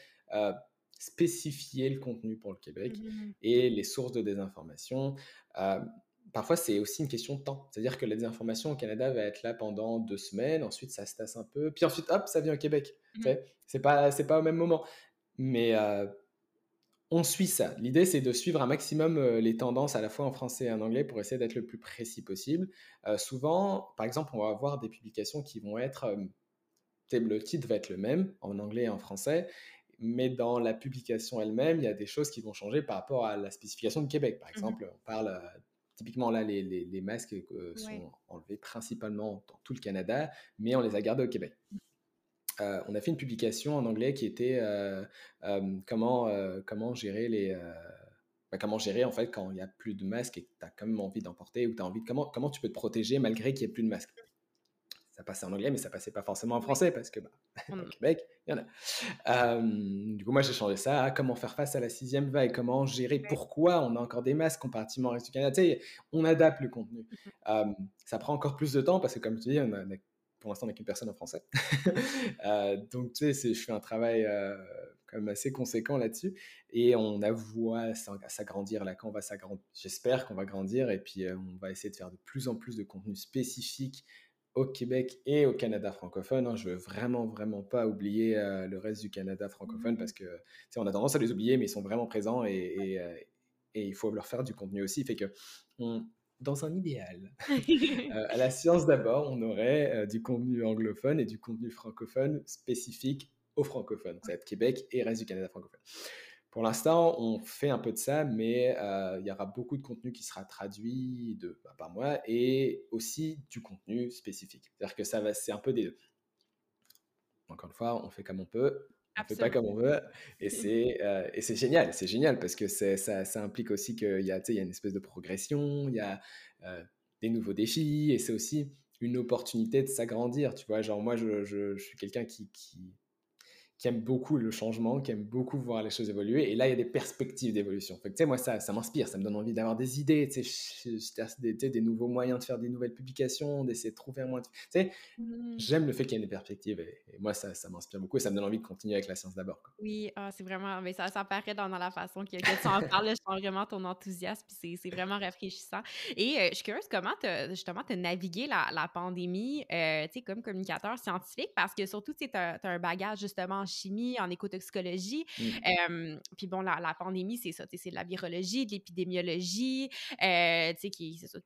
B: spécifier le contenu pour le Québec mmh et les sources de désinformation. parfois, c'est aussi une question de temps. C'est-à-dire que la désinformation au Canada va être là pendant deux semaines, ensuite ça se tasse un peu, puis ensuite, hop, ça vient au Québec. Mmh c'est pas, pas au même moment. Mais on suit ça. L'idée, c'est de suivre un maximum euh, les tendances à la fois en français et en anglais pour essayer d'être le plus précis possible. Euh, souvent, par exemple, on va avoir des publications qui vont être... Euh, le titre va être le même en anglais et en français, mais dans la publication elle-même, il y a des choses qui vont changer par rapport à la spécification de Québec. Par mmh exemple, on parle... Typiquement, là, les, masques sont enlevés principalement dans tout le Canada, mais on les a gardés au Québec. Euh, on a fait une publication en anglais qui était euh, euh, comment, comment gérer les. Bah, comment gérer en fait quand il n'y a plus de masques et que tu as quand même envie d'en porter ou tu as envie de comment, comment tu peux te protéger malgré qu'il n'y ait plus de masques? Ça passait en anglais, mais ça passait pas forcément en français parce que bah, au Québec, il y en a. du coup, moi, j'ai changé ça à comment faire face à la sixième vague, comment gérer, pourquoi on a encore des masques comparativement au reste du Canada. on adapte le contenu. Mmh ça prend encore plus de temps parce que, comme tu dis, on a pour l'instant, avec une personne en français. Euh, donc, tu sais, je fais un travail euh, quand même assez conséquent là-dessus. Et on a voix s'agrandir là, quand on va s'agrandir. J'espère qu'on va grandir et puis euh, on va essayer de faire de plus en plus de contenu spécifique au Québec et au Canada francophone. Hein. Je veux vraiment, vraiment pas oublier le reste du Canada francophone parce que, tu sais, on a tendance à les oublier, mais ils sont vraiment présents et, et, et il faut leur faire du contenu aussi. Fait que on, dans un idéal, euh, à la science d'abord, on aurait euh, du contenu anglophone et du contenu francophone spécifique aux francophones, ça va être Québec et reste du Canada francophone. Pour l'instant, on fait un peu de ça, mais euh, il y aura beaucoup de contenu qui sera traduit de, bah, par moi et aussi du contenu spécifique. C'est-à-dire que ça va, c'est un peu des deux. Encore une fois, on fait comme on peut on fait pas comme on veut. Et c'est euh, et c'est génial, c'est génial parce que ça, ça, implique aussi qu'il y a, il y a une espèce de progression, il y a euh, des nouveaux défis et c'est aussi une opportunité de s'agrandir. Tu vois, genre moi, je, je, je suis quelqu'un qui, qui, qui aime beaucoup le changement, qui aime beaucoup voir les choses évoluer. Et là, il y a des perspectives d'évolution. Tu sais, moi, ça, ça m'inspire, ça me donne envie d'avoir des idées, tu sais, des, des, nouveaux moyens de faire des nouvelles publications, d'essayer de trouver un moyen. Tu sais, mmh. j'aime le fait qu'il y ait des perspectives. Et, moi, ça, ça m'inspire beaucoup et ça me donne envie de continuer avec la science d'abord.
A: Oui, ah, c'est vraiment, mais ça, ça paraît dans, dans la façon que, que tu en parles. je sens vraiment ton enthousiasme, puis c'est vraiment rafraîchissant. Et euh, je suis curieuse, comment as, justement tu as navigué la, la pandémie, euh, tu sais, comme communicateur scientifique, parce que surtout, tu as, un bagage justement en chimie, en écotoxicologie. Mmh. puis bon, la, la pandémie, c'est ça, c'est de la virologie, de l'épidémiologie, euh, qui c'est ça,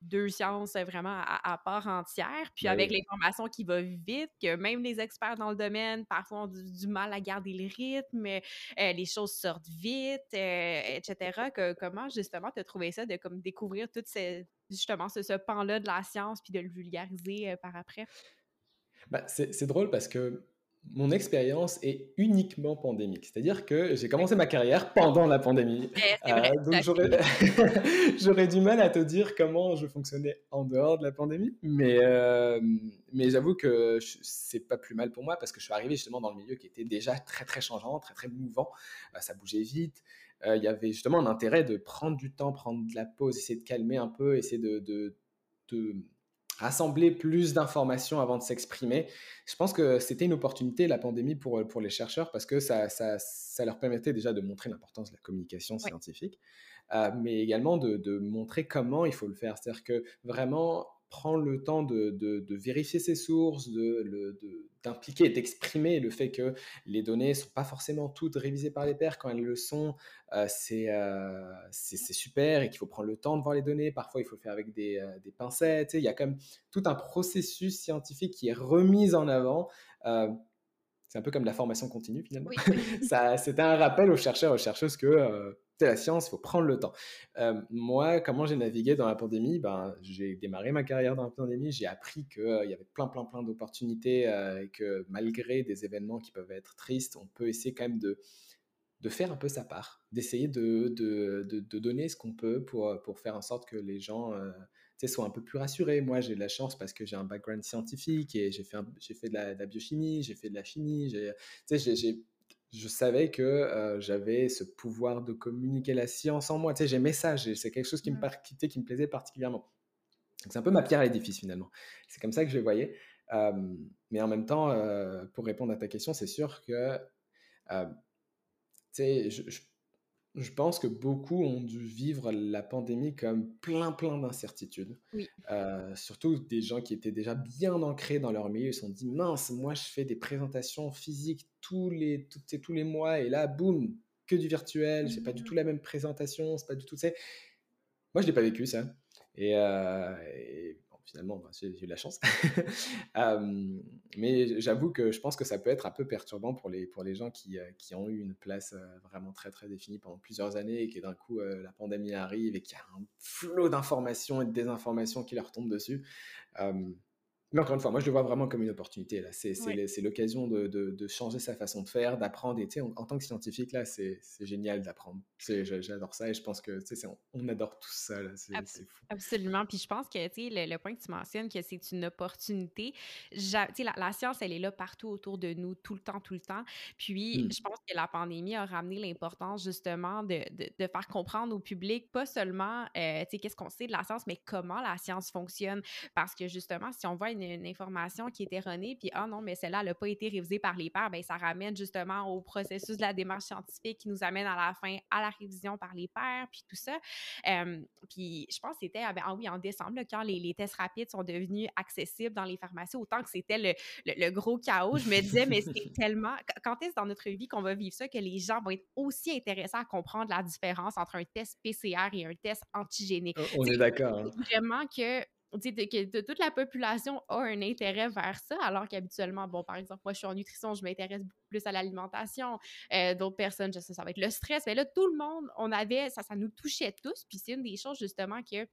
A: deux sciences vraiment à, part entière. Puis ben avec l'information qui va vite, que même les experts dans le domaine, parfois ont du, mal à garder le rythme, euh, les choses sortent vite, euh, etc. Que, comment justement tu as trouvé ça de comme découvrir tout ces, justement ce, ce pan-là de la science puis de le vulgariser par après?
B: Ben, c'est drôle parce que mon expérience est uniquement pandémique. C'est-à-dire que j'ai commencé ma carrière pendant la pandémie.
A: Euh, donc
B: j'aurais du mal à te dire comment je fonctionnais en dehors de la pandémie. Mais, euh, mais j'avoue que c'est pas plus mal pour moi parce que je suis arrivé justement dans le milieu qui était déjà très très changeant, très très mouvant. Euh, ça bougeait vite. Il y avait justement un intérêt de prendre du temps, prendre de la pause, essayer de calmer un peu, essayer de, de, de rassembler plus d'informations avant de s'exprimer. Je pense que c'était une opportunité, la pandémie, pour, pour les chercheurs, parce que ça, ça, ça leur permettait déjà de montrer l'importance de la communication scientifique, euh, mais également de, de, montrer comment il faut le faire. C'est-à-dire que vraiment prendre le temps de, de, vérifier ses sources, d'impliquer et d'exprimer le fait que les données ne sont pas forcément toutes révisées par les pairs. Quand elles le sont, euh, euh, c'est super et qu'il faut prendre le temps de voir les données. Parfois, il faut le faire avec des, euh, des pincettes. Il y a quand même tout un processus scientifique qui est remis en avant. c'est un peu comme la formation continue finalement. C'était un rappel aux chercheurs et aux chercheuses que la science, il faut prendre le temps. Euh, moi, comment j'ai navigué dans la pandémie ben, J'ai démarré ma carrière dans la pandémie, j'ai appris qu'il euh, y avait plein, plein, plein d'opportunités euh, et que malgré des événements qui peuvent être tristes, on peut essayer quand même de, de faire un peu sa part, d'essayer de, de, de, donner ce qu'on peut pour, pour faire en sorte que les gens soient un peu plus rassurés. Moi, j'ai de la chance parce que j'ai un background scientifique et j'ai fait, j'ai fait de la, de la, biochimie, j'ai fait de la chimie, j'ai je savais que euh, j'avais ce pouvoir de communiquer la science en moi. Tu sais, j'aimais ça, c'est quelque chose qui me, mmh. qui me plaisait particulièrement. C'est un peu ma pierre à l'édifice finalement. C'est comme ça que je le voyais. mais en même temps, euh, pour répondre à ta question, c'est sûr que tu sais, je, je, je pense que beaucoup ont dû vivre la pandémie comme plein, plein d'incertitudes. Euh, surtout des gens qui étaient déjà bien ancrés dans leur milieu. Ils se sont dit, mince, moi, je fais des présentations physiques tous les, tous les mois et là, boum, que du virtuel. C'est pas du tout mmh. la même présentation. C'est pas du tout, Moi, je l'ai pas vécu, ça. Et, euh, et finalement, j'ai eu de la chance. mais j'avoue que je pense que ça peut être un peu perturbant pour les, pour les gens qui, euh, qui ont eu une place euh, vraiment très très définie pendant plusieurs années et que d'un coup euh, la pandémie arrive et qu'il y a un flot d'informations et de désinformations qui leur tombent dessus. Mais encore une fois, moi, je le vois vraiment comme une opportunité. Là. C'est, l'occasion de, de, changer sa façon de faire, d'apprendre. Et en, en, tant que scientifique, là, c'est, génial d'apprendre. j'adore ça et je pense que on, on, adore tout ça. C'est, fou.
A: Absolument. Puis je pense que le, le point que tu mentionnes, que c'est une opportunité. La, la, science, elle est là partout autour de nous, tout le temps, tout le temps. Puis mmh. je pense que la pandémie a ramené l'importance justement de, de, faire comprendre au public, pas seulement euh, qu'est-ce qu'on sait de la science, mais comment la science fonctionne. Parce que justement, si on voit une une, information qui est erronée, puis ah non, mais celle-là, elle n'a pas été révisée par les pairs, bien, ça ramène justement au processus de la démarche scientifique qui nous amène à la fin à la révision par les pairs, puis tout ça. puis je pense que c'était, ah, ben, ah oui, en décembre, quand les, tests rapides sont devenus accessibles dans les pharmacies, autant que c'était le, le, gros chaos, je me disais, mais c'est tellement. Quand est-ce dans notre vie qu'on va vivre ça que les gens vont être aussi intéressés à comprendre la différence entre un test PCR et un test antigénique?
B: On est d'accord. Hein.
A: Vraiment que que toute la population a un intérêt vers ça, alors qu'habituellement, bon, par exemple, moi, je suis en nutrition, je m'intéresse plus à l'alimentation. Euh, d'autres personnes, ça va être le stress. Mais là, tout le monde, on avait, ça, ça nous touchait tous. Puis c'est une des choses, justement, que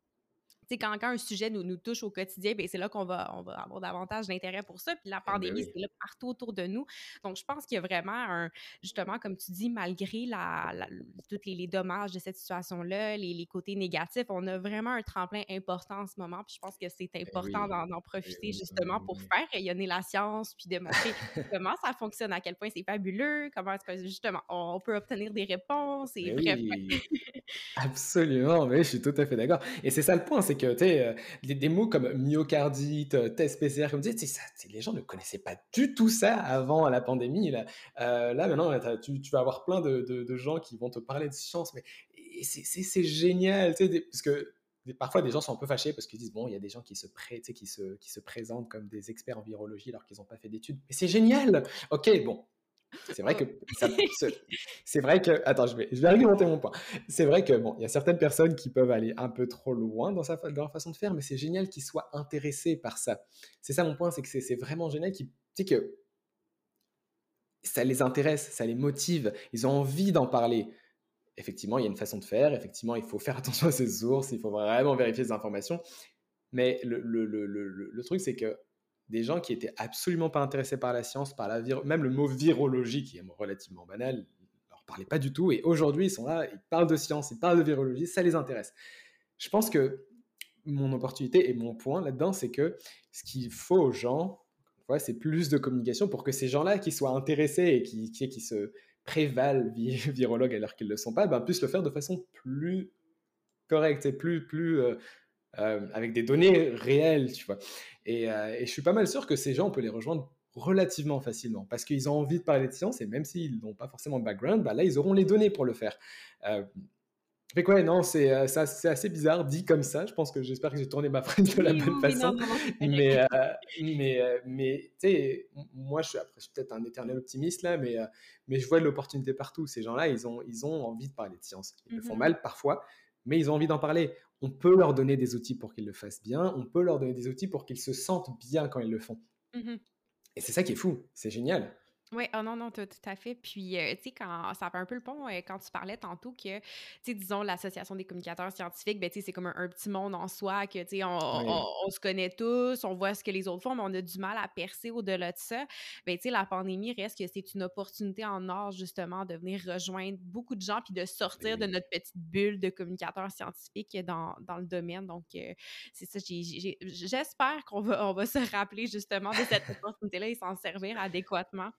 A: quand, quand un sujet nous, nous touche au quotidien, ben, c'est là qu'on va, on va avoir davantage d'intérêt pour ça. Puis la eh ben pandémie, c'est là partout autour de nous. Donc, je pense qu'il y a vraiment un, justement, comme tu dis, malgré la, tous les, dommages de cette situation-là, les, les, côtés négatifs, on a vraiment un tremplin important en ce moment. Puis je pense que c'est eh important d'en profiter justement pour faire rayonner la science, puis de montrer comment ça fonctionne, à quel point c'est fabuleux, comment est-ce que justement on peut obtenir des réponses. Et bref.
B: Absolument, mais je suis tout à fait d'accord. Et c'est ça le point, c'est que sais, euh, des, mots comme myocardite, euh, test PCR, comme tu dis, les gens ne connaissaient pas du tout ça avant la pandémie. Là, euh, là maintenant, tu, vas avoir plein de, gens qui vont te parler de science, mais c'est génial, sais, parce que parfois des gens sont un peu fâchés parce qu'ils disent bon il y a des gens qui se, prêtent, qui se qui se présentent comme des experts en virologie alors qu'ils n'ont pas fait d'études mais c'est génial ok bon c'est vrai que c'est vrai que attends je vais je vais argumenter mon point c'est vrai que bon il y a certaines personnes qui peuvent aller un peu trop loin dans, sa, dans leur façon de faire mais c'est génial qu'ils soient intéressés par ça c'est ça mon point c'est que c'est vraiment génial qu'ils tu sais que ça les intéresse ça les motive ils ont envie d'en parler effectivement, il y a une façon de faire. Effectivement, il faut faire attention à ses sources. Il faut vraiment vérifier les informations. Mais le, le, le, le truc, c'est que des gens qui étaient absolument pas intéressés par la science, par la même le mot virologie, qui est relativement banal, leur parlait pas du tout. Et aujourd'hui, ils sont là, ils parlent de science, ils parlent de virologie, ça les intéresse. Je pense que mon opportunité et mon point là-dedans, c'est que ce qu'il faut aux gens, c'est plus de communication pour que ces gens-là qui soient intéressés et qui, qui, se prévalent virologues alors qu'ils ne le sont pas, ben, puissent le faire de façon plus correcte et plus, plus euh, euh, avec des données réelles, tu vois. Et, euh, et, je suis pas mal sûr que ces gens, on peut les rejoindre relativement facilement parce qu'ils ont envie de parler de science et même s'ils n'ont pas forcément de background, ben là, ils auront les données pour le faire. Fait quoi, non, c'est euh, assez bizarre dit comme ça. Je pense que j'espère que j'ai tourné ma phrase de la bonne façon. mais, euh, mais, euh, mais tu sais, moi, je suis, après, je suis peut-être un éternel optimiste là, mais, mais je vois de l'opportunité partout. Ces gens-là, ils ont, ils ont envie de parler de science. Ils le font mmh mal parfois, mais ils ont envie d'en parler. On peut leur donner des outils pour qu'ils le fassent bien. On peut leur donner des outils pour qu'ils se sentent bien quand ils le font. Mmh Et c'est ça qui est fou. C'est génial.
A: Oui, oh non, non, tout, à fait. Puis, euh, tu sais, quand ça fait un peu le pont, euh, quand tu parlais tantôt que, tu sais, disons, l'Association des communicateurs scientifiques, ben, tu sais, c'est comme un, petit monde en soi, que, tu sais, on, on, se connaît tous, on voit ce que les autres font, mais on a du mal à percer au-delà de ça. Ben, tu sais, la pandémie reste que c'est une opportunité en or, justement, de venir rejoindre beaucoup de gens puis de sortir de notre petite bulle de communicateurs scientifiques dans, dans le domaine. Donc, euh, c'est ça, j'espère qu'on va, on va se rappeler, justement, de cette opportunité-là et s'en servir adéquatement.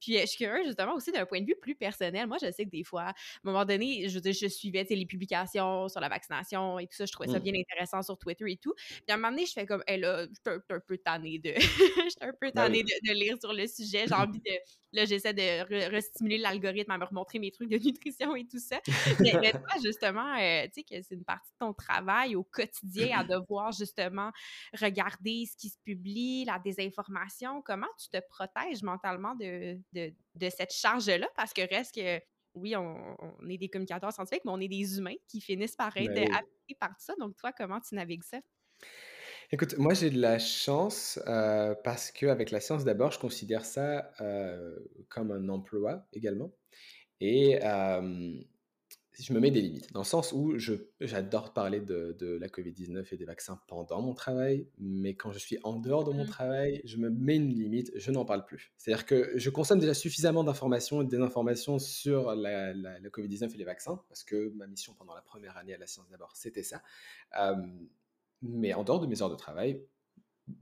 A: Puis euh, je suis curieuse justement aussi d'un point de vue plus personnel. Moi, je sais que des fois, à un moment donné, je, je suivais les publications sur la vaccination et tout ça. Je trouvais ça mmh. bien intéressant sur Twitter et tout. Puis à un moment donné, je fais comme, hé là, je suis un, peu tannée de, un peu ben tannée de, lire sur le sujet. J'ai envie de, là, j'essaie de restimuler l'algorithme à me remontrer mes trucs de nutrition et tout ça. Mais, toi, justement, euh, tu sais que c'est une partie de ton travail au quotidien à devoir justement regarder ce qui se publie, la désinformation. Comment tu te protèges mentalement de, de, cette charge-là, parce que reste que, oui, on, est des communicateurs scientifiques, mais on est des humains qui finissent par être ben par ça. Donc, toi, comment tu navigues ça?
B: Écoute, moi j'ai de la chance euh, parce qu'avec la science d'abord, je considère ça euh, comme un emploi également. Et je me mets des limites, dans le sens où j'adore parler de, la Covid-19 et des vaccins pendant mon travail, mais quand je suis en dehors de mon mmh. travail, je me mets une limite, je n'en parle plus. C'est-à-dire que je consomme déjà suffisamment d'informations et de désinformations sur la, Covid-19 et les vaccins, parce que ma mission pendant la première année à la science d'abord, c'était ça. mais en dehors de mes heures de travail,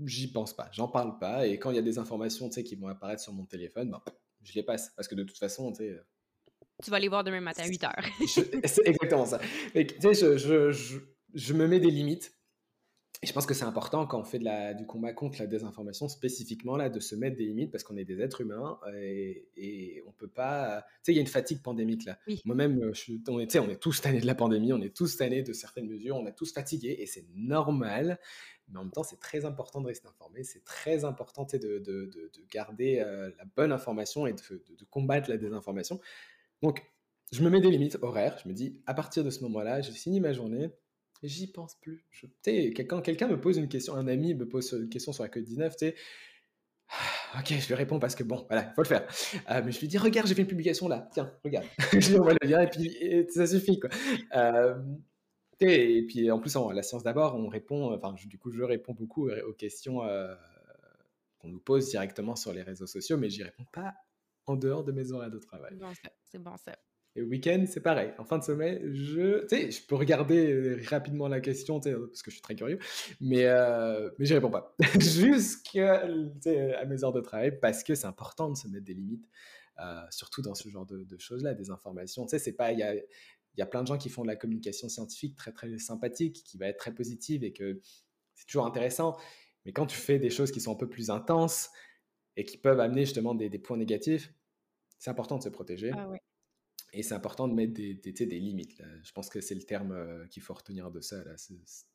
B: j'y pense pas, j'en parle pas, et quand il y a des informations qui vont apparaître sur mon téléphone, ben, je les passe, parce que de toute façon, tu sais
A: tu vas les voir demain matin à 8 heures.
B: c'est exactement ça. tu sais, je, je, je, je, me mets des limites. Et je pense que c'est important quand on fait de la, du combat contre la désinformation, spécifiquement là, de se mettre des limites parce qu'on est des êtres humains et, et on peut pas. Tu sais, il y a une fatigue pandémique là. Moi-même, on, est, on est tous tannés de la pandémie, on est tous tannés de certaines mesures, on est tous fatigués et c'est normal. Mais en même temps, c'est très important de rester informé, c'est très important de, de, de, de, garder euh, la bonne information et de, combattre la désinformation. Donc, je me mets des limites horaires. Je me dis, à partir de ce moment-là, je finis ma journée. et J'y pense plus. Je, quand quelqu'un me pose une question, un ami me pose une question sur la Covid-19, tu ah, ok, je lui réponds parce que bon, voilà, il faut le faire. Euh, mais je lui dis, regarde, j'ai fait une publication là, tiens, regarde. je lui envoie le lien et puis ça suffit, quoi. Euh, Et puis en plus, en la science d'abord, on répond, enfin, du coup, je réponds beaucoup aux questions qu'on nous pose directement sur les réseaux sociaux, mais j'y réponds pas en dehors de mes horaires de travail.
A: C'est bon ça.
B: Et le week-end, c'est pareil. En fin de semaine, je, je peux regarder rapidement la question, parce que je suis très curieux, mais, euh, mais j'y réponds pas. Jusqu'à mes heures de travail, parce que c'est important de se mettre des limites, euh, surtout dans ce genre de, choses-là, des informations. Tu sais, c'est pas, il y a, y a plein de gens qui font de la communication scientifique très, très sympathique, qui va être très positive et que c'est toujours intéressant. Mais quand tu fais des choses qui sont un peu plus intenses et qui peuvent amener justement des, points négatifs, c'est important de se protéger.
A: Ah.
B: Et c'est important de mettre des, des, des limites. Là. Je pense que c'est le terme euh, qu'il faut retenir de ça.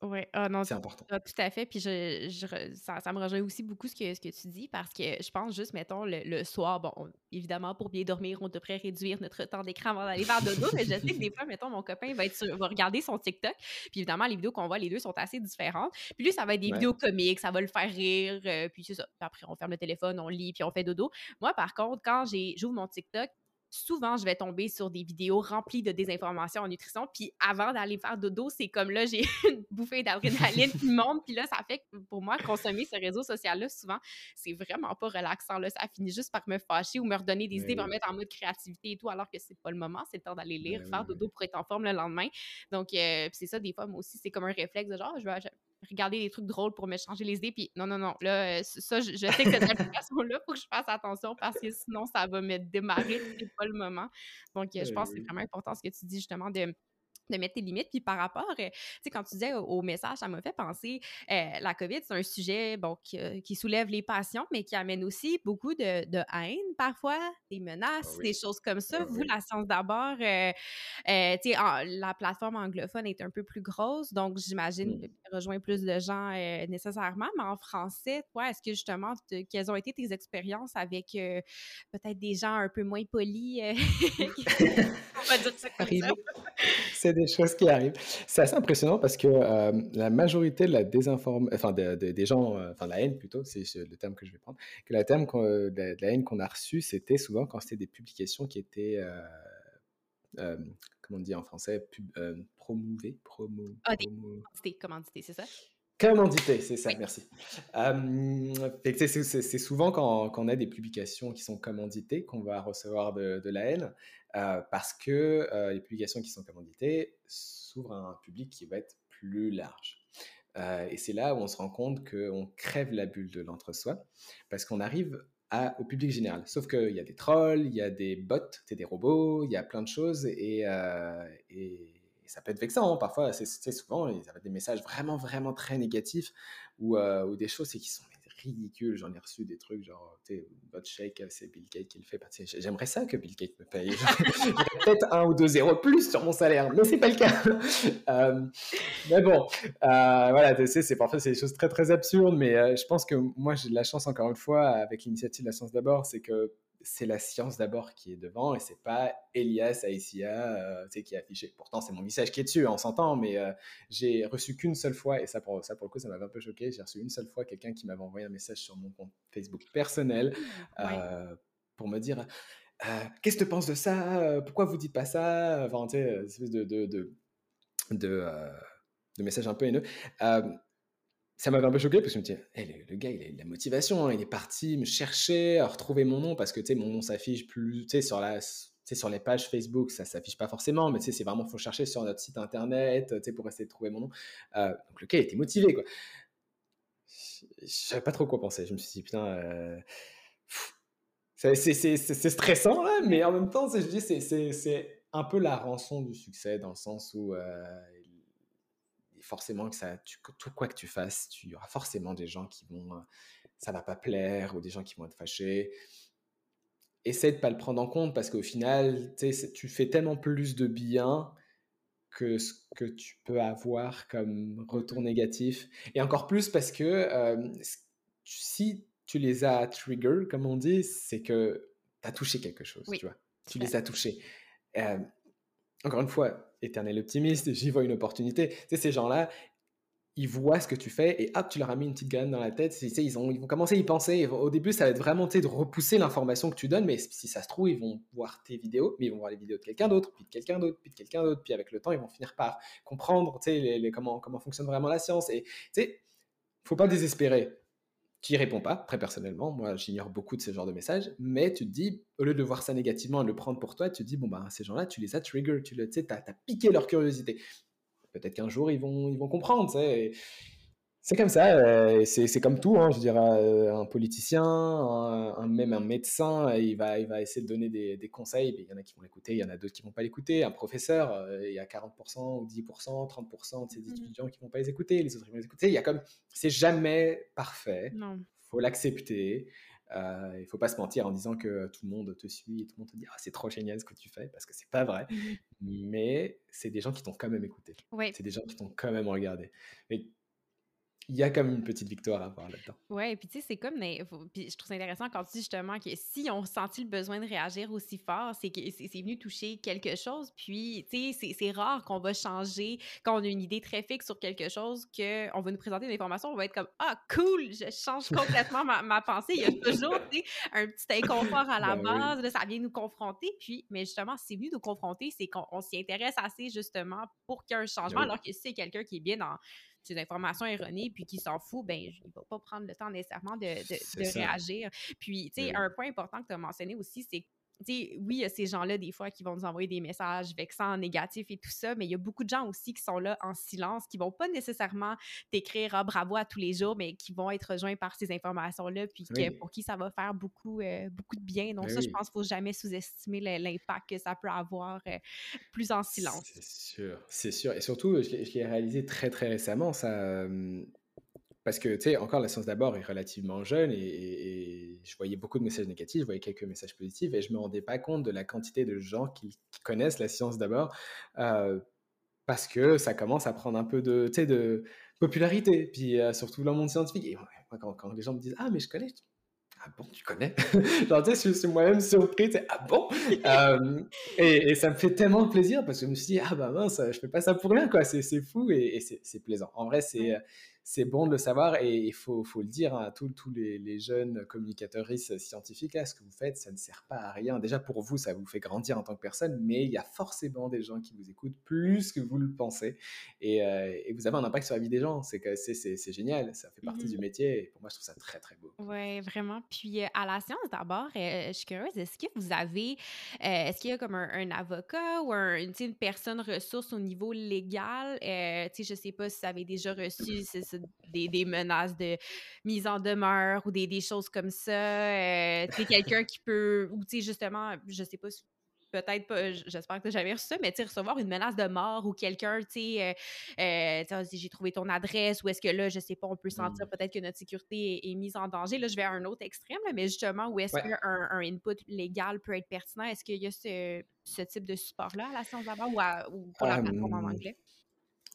A: Oui, ah,
B: c'est important.
A: Tout à fait. Puis je, je, ça, ça, me rejoint aussi beaucoup ce que, ce que tu dis parce que je pense juste, mettons, le, soir, bon, évidemment, pour bien dormir, on devrait réduire notre temps d'écran avant d'aller faire dodo. mais je sais que des fois, mettons, mon copain va, être va regarder son TikTok. Puis évidemment, les vidéos qu'on voit, les deux sont assez différentes. Puis lui, ça va être des vidéos comiques, ça va le faire rire. Euh, puis c'est ça. Puis après, on ferme le téléphone, on lit, puis on fait dodo. Moi, par contre, quand j'ouvre mon TikTok, souvent, je vais tomber sur des vidéos remplies de désinformation en nutrition. Puis avant d'aller faire dodo, c'est comme là, j'ai une bouffée d'adrénaline qui monte. Puis là, ça fait que pour moi, consommer ce réseau social-là, souvent, c'est vraiment pas relaxant. Là. Ça finit juste par me fâcher ou me redonner des idées, me remettre en mode créativité et tout, alors que c'est pas le moment. C'est le temps d'aller lire, faire dodo pour être en forme le lendemain. Donc, euh, c'est ça, des fois, moi aussi, c'est comme un réflexe de genre, je vais, regarder des trucs drôles pour me changer les idées. Puis non, non, non. Là, euh, ça, je, sais que cette application-là, il faut que je fasse attention parce que sinon, ça va me démarrer. C'est pas le moment. Donc, euh, je pense que c'est vraiment important ce que tu dis justement de de mettre tes limites. Puis par rapport, euh, tu sais, quand tu disais au, message, ça m'a fait penser, euh, la COVID, c'est un sujet, bon, euh, qui, soulève les passions, mais qui amène aussi beaucoup de, de haine parfois, des menaces, ah des choses comme ça. Ah Vous, la science d'abord, tu sais, la plateforme anglophone est un peu plus grosse, donc j'imagine mmh. rejoint plus de gens nécessairement, mais en français, toi, est-ce que justement, quelles ont été tes expériences avec peut-être des gens un peu moins polis? On va dire ça comme
B: ça? Des choses qui arrivent. C'est assez impressionnant parce que euh, la majorité de la désinformation, enfin des gens, euh, enfin la haine plutôt, c'est le terme que je vais prendre, que la terme de, la haine qu'on a reçue, c'était souvent quand c'était des publications qui étaient, euh, comment on dit en français, pub, promouvées, promo,
A: ah, des commandité, c'est ça?
B: Commandité, c'est ça, merci. c'est souvent quand, quand, on a des publications qui sont commanditées qu'on va recevoir de, de la haine. Euh, parce que euh, les publications qui sont commanditées s'ouvrent à un public qui va être plus large. Euh, et c'est là où on se rend compte qu'on crève la bulle de l'entre-soi, parce qu'on arrive à, au public général. Sauf qu'il y a des trolls, il y a des bots, des robots, il y a plein de choses, et, et, ça peut être vexant. Hein. Parfois, c'est souvent, il y a des messages vraiment, vraiment très négatifs, ou, ou des choses qui sont ridicule. J'en ai reçu des trucs genre, tu sais, votre shake, c'est Bill Gates qui le fait. J'aimerais ça que Bill Gates me paye. peut-être un ou deux zéros plus sur mon salaire, mais c'est pas le cas. Euh, mais bon, euh, voilà, tu sais, c'est parfois c'est des choses très très absurdes, mais euh, je pense que moi j'ai de la chance encore une fois avec l'initiative de la science d'abord, c'est que c'est la science d'abord qui est devant et c'est pas Elias Aïssia euh, qui est affiché. Pourtant, c'est mon message qui est dessus, on s'entend, mais euh, j'ai reçu qu'une seule fois, et ça pour, ça pour le coup, ça m'avait un peu choqué, j'ai reçu une seule fois quelqu'un qui m'avait envoyé un message sur mon compte Facebook personnel euh, pour me dire Qu'est-ce que tu penses de ça? Pourquoi vous dites pas ça Enfin, tu sais, espèce de, de, de, de, de message un peu haineux ça m'avait un peu choqué parce que je me disais, hey, le, gars, il a de la motivation, hein, il est parti me chercher, retrouver mon nom parce que mon nom s'affiche plus, tu sais, sur les pages Facebook, ça s'affiche pas forcément, mais c'est vraiment, faut chercher sur notre site internet, pour essayer de trouver mon nom. Euh, donc le gars, il était motivé, quoi. Je savais pas trop quoi penser. Je me suis dit, putain, euh, c'est stressant, là, mais en même temps, je dis, c'est un peu la rançon du succès dans le sens où euh, forcément que ça, tout quoi que tu fasses, tu y aura forcément des gens qui vont, euh, ça va pas plaire ou des gens qui vont être fâchés. Essaie de pas le prendre en compte parce qu'au final, tu fais tellement plus de bien que ce que tu peux avoir comme retour négatif. Et encore plus parce que euh, si tu les as trigger, comme on dit, c'est que tu as touché quelque chose, tu vois. Tu les as touchés. Euh, encore une fois, éternel optimiste, j'y vois une opportunité. Tu sais, ces gens-là, ils voient ce que tu fais et hop, tu leur as mis une petite graine dans la tête. ils, ils vont commencer à y penser. Au début, ça va être vraiment de repousser l'information que tu donnes, mais si ça se trouve, ils vont voir tes vidéos, mais ils vont voir les vidéos de quelqu'un d'autre, puis de quelqu'un d'autre, puis de quelqu'un d'autre, puis avec le temps, ils vont finir par comprendre les, comment, comment fonctionne vraiment la science. Et tu sais, faut pas désespérer. Tu y réponds pas, très personnellement. Moi, j'ignore beaucoup de ce genre de messages, mais tu te dis, au lieu de voir ça négativement et de le prendre pour toi, tu te dis, bon, bah, ces gens-là, tu les as trigger, tu le, as, as piqué leur curiosité peut-être qu'un jour ils vont, ils vont comprendre. C'est comme ça, euh, c'est comme tout. Hein, je dirais, euh, un politicien, un, même un médecin, il va, il va essayer de donner des, des conseils. Il y en a qui vont l'écouter, il y en a d'autres qui vont pas l'écouter. Un professeur, euh, il y a 40% ou 10%, 30% de ses mmh étudiants qui vont pas les écouter, les autres ils vont les écouter. Il y a comme, c'est jamais parfait. Il faut l'accepter. Euh, il ne faut pas se mentir en disant que tout le monde te suit et tout le monde te dit ah, c'est trop génial ce que tu fais parce que c'est pas vrai. Mmh Mais c'est des gens qui t'ont quand même écouté. C'est des gens qui t'ont quand même regardé il y a comme une petite victoire à avoir là-dedans.
A: Oui, puis tu sais, c'est comme. Puis je trouve ça intéressant quand tu dis justement que si on senti le besoin de réagir aussi fort, c'est que c'est venu toucher quelque chose. Puis, tu sais, c'est rare qu'on va changer quand on a une idée très fixe sur quelque chose, qu'on va nous présenter une information, on va être comme Ah, cool, je change complètement ma, pensée. Il y a toujours un petit inconfort à la ben base, ça vient nous confronter. Puis, mais justement, c'est venu nous confronter, c'est qu'on s'y intéresse assez justement pour qu'il y ait un changement, ben alors que si c'est quelqu'un qui est bien dans ces informations erronées puis qui s'en fout, ben, il ne va pas prendre le temps nécessairement de, de, réagir. Puis, tu sais, un point important que tu as mentionné aussi, c'est oui, il y a ces gens-là, des fois, qui vont nous envoyer des messages vexants, négatifs et tout ça, mais il y a beaucoup de gens aussi qui sont là en silence, qui vont pas nécessairement t'écrire ah, bravo à tous les jours, mais qui vont être rejoints par ces informations-là, puis pour qui ça va faire beaucoup, euh, beaucoup de bien. Donc, ça, je pense qu'il faut jamais sous-estimer l'impact que ça peut avoir euh, plus en silence.
B: C'est sûr, c'est sûr. Et surtout, je l'ai réalisé très, très récemment, ça. Parce que, tu sais, encore, la science d'abord est relativement jeune et, je voyais beaucoup de messages négatifs, je voyais quelques messages positifs et je me rendais pas compte de la quantité de gens qui, connaissent la science d'abord euh, parce que ça commence à prendre un peu de, de popularité, puis euh, surtout dans le monde scientifique. Et quand, quand, les gens me disent Ah, mais je connais, ah bon, tu connais? Genre, tu sais, je suis moi-même surpris, tu ah bon? Euh, et, ça me fait tellement de plaisir parce que je me suis dit, ah bah mince, je fais pas ça pour rien, quoi, c'est fou et, et c'est plaisant. En vrai, c'est c'est bon de le savoir et il faut, faut, le dire à tous, tous les, jeunes communicateurs scientifiques, là, ce que vous faites, ça ne sert pas à rien. Déjà pour vous, ça vous fait grandir en tant que personne, mais il y a forcément des gens qui vous écoutent plus que vous le pensez et, euh, et vous avez un impact sur la vie des gens. C'est, c'est, génial, ça fait partie du mmh métier et pour moi, je trouve ça très, très beau.
A: Oui, vraiment. Puis euh, à la science, d'abord, euh, je suis curieuse, est-ce que vous avez, est-ce qu'il y a comme un, avocat ou un, une, une personne ressource au niveau légal? je ne sais pas si vous avez déjà reçu des, menaces de mise en demeure ou des, des choses comme ça. Euh, tu quelqu'un qui peut, ou tu sais, justement, je sais pas peut-être pas, j'espère que tu jamais reçu ça, mais tu recevoir une menace de mort ou quelqu'un, tu sais, euh, euh j'ai trouvé ton adresse ou est-ce que là, je sais pas, on peut sentir mmh. peut-être que notre sécurité est, mise en danger. Là, je vais à un autre extrême, mais justement, où est-ce qu'un un input légal peut être pertinent? Est-ce qu'il y a ce, ce type de support-là à la science d'abord ou, ou, pour la plateforme en anglais?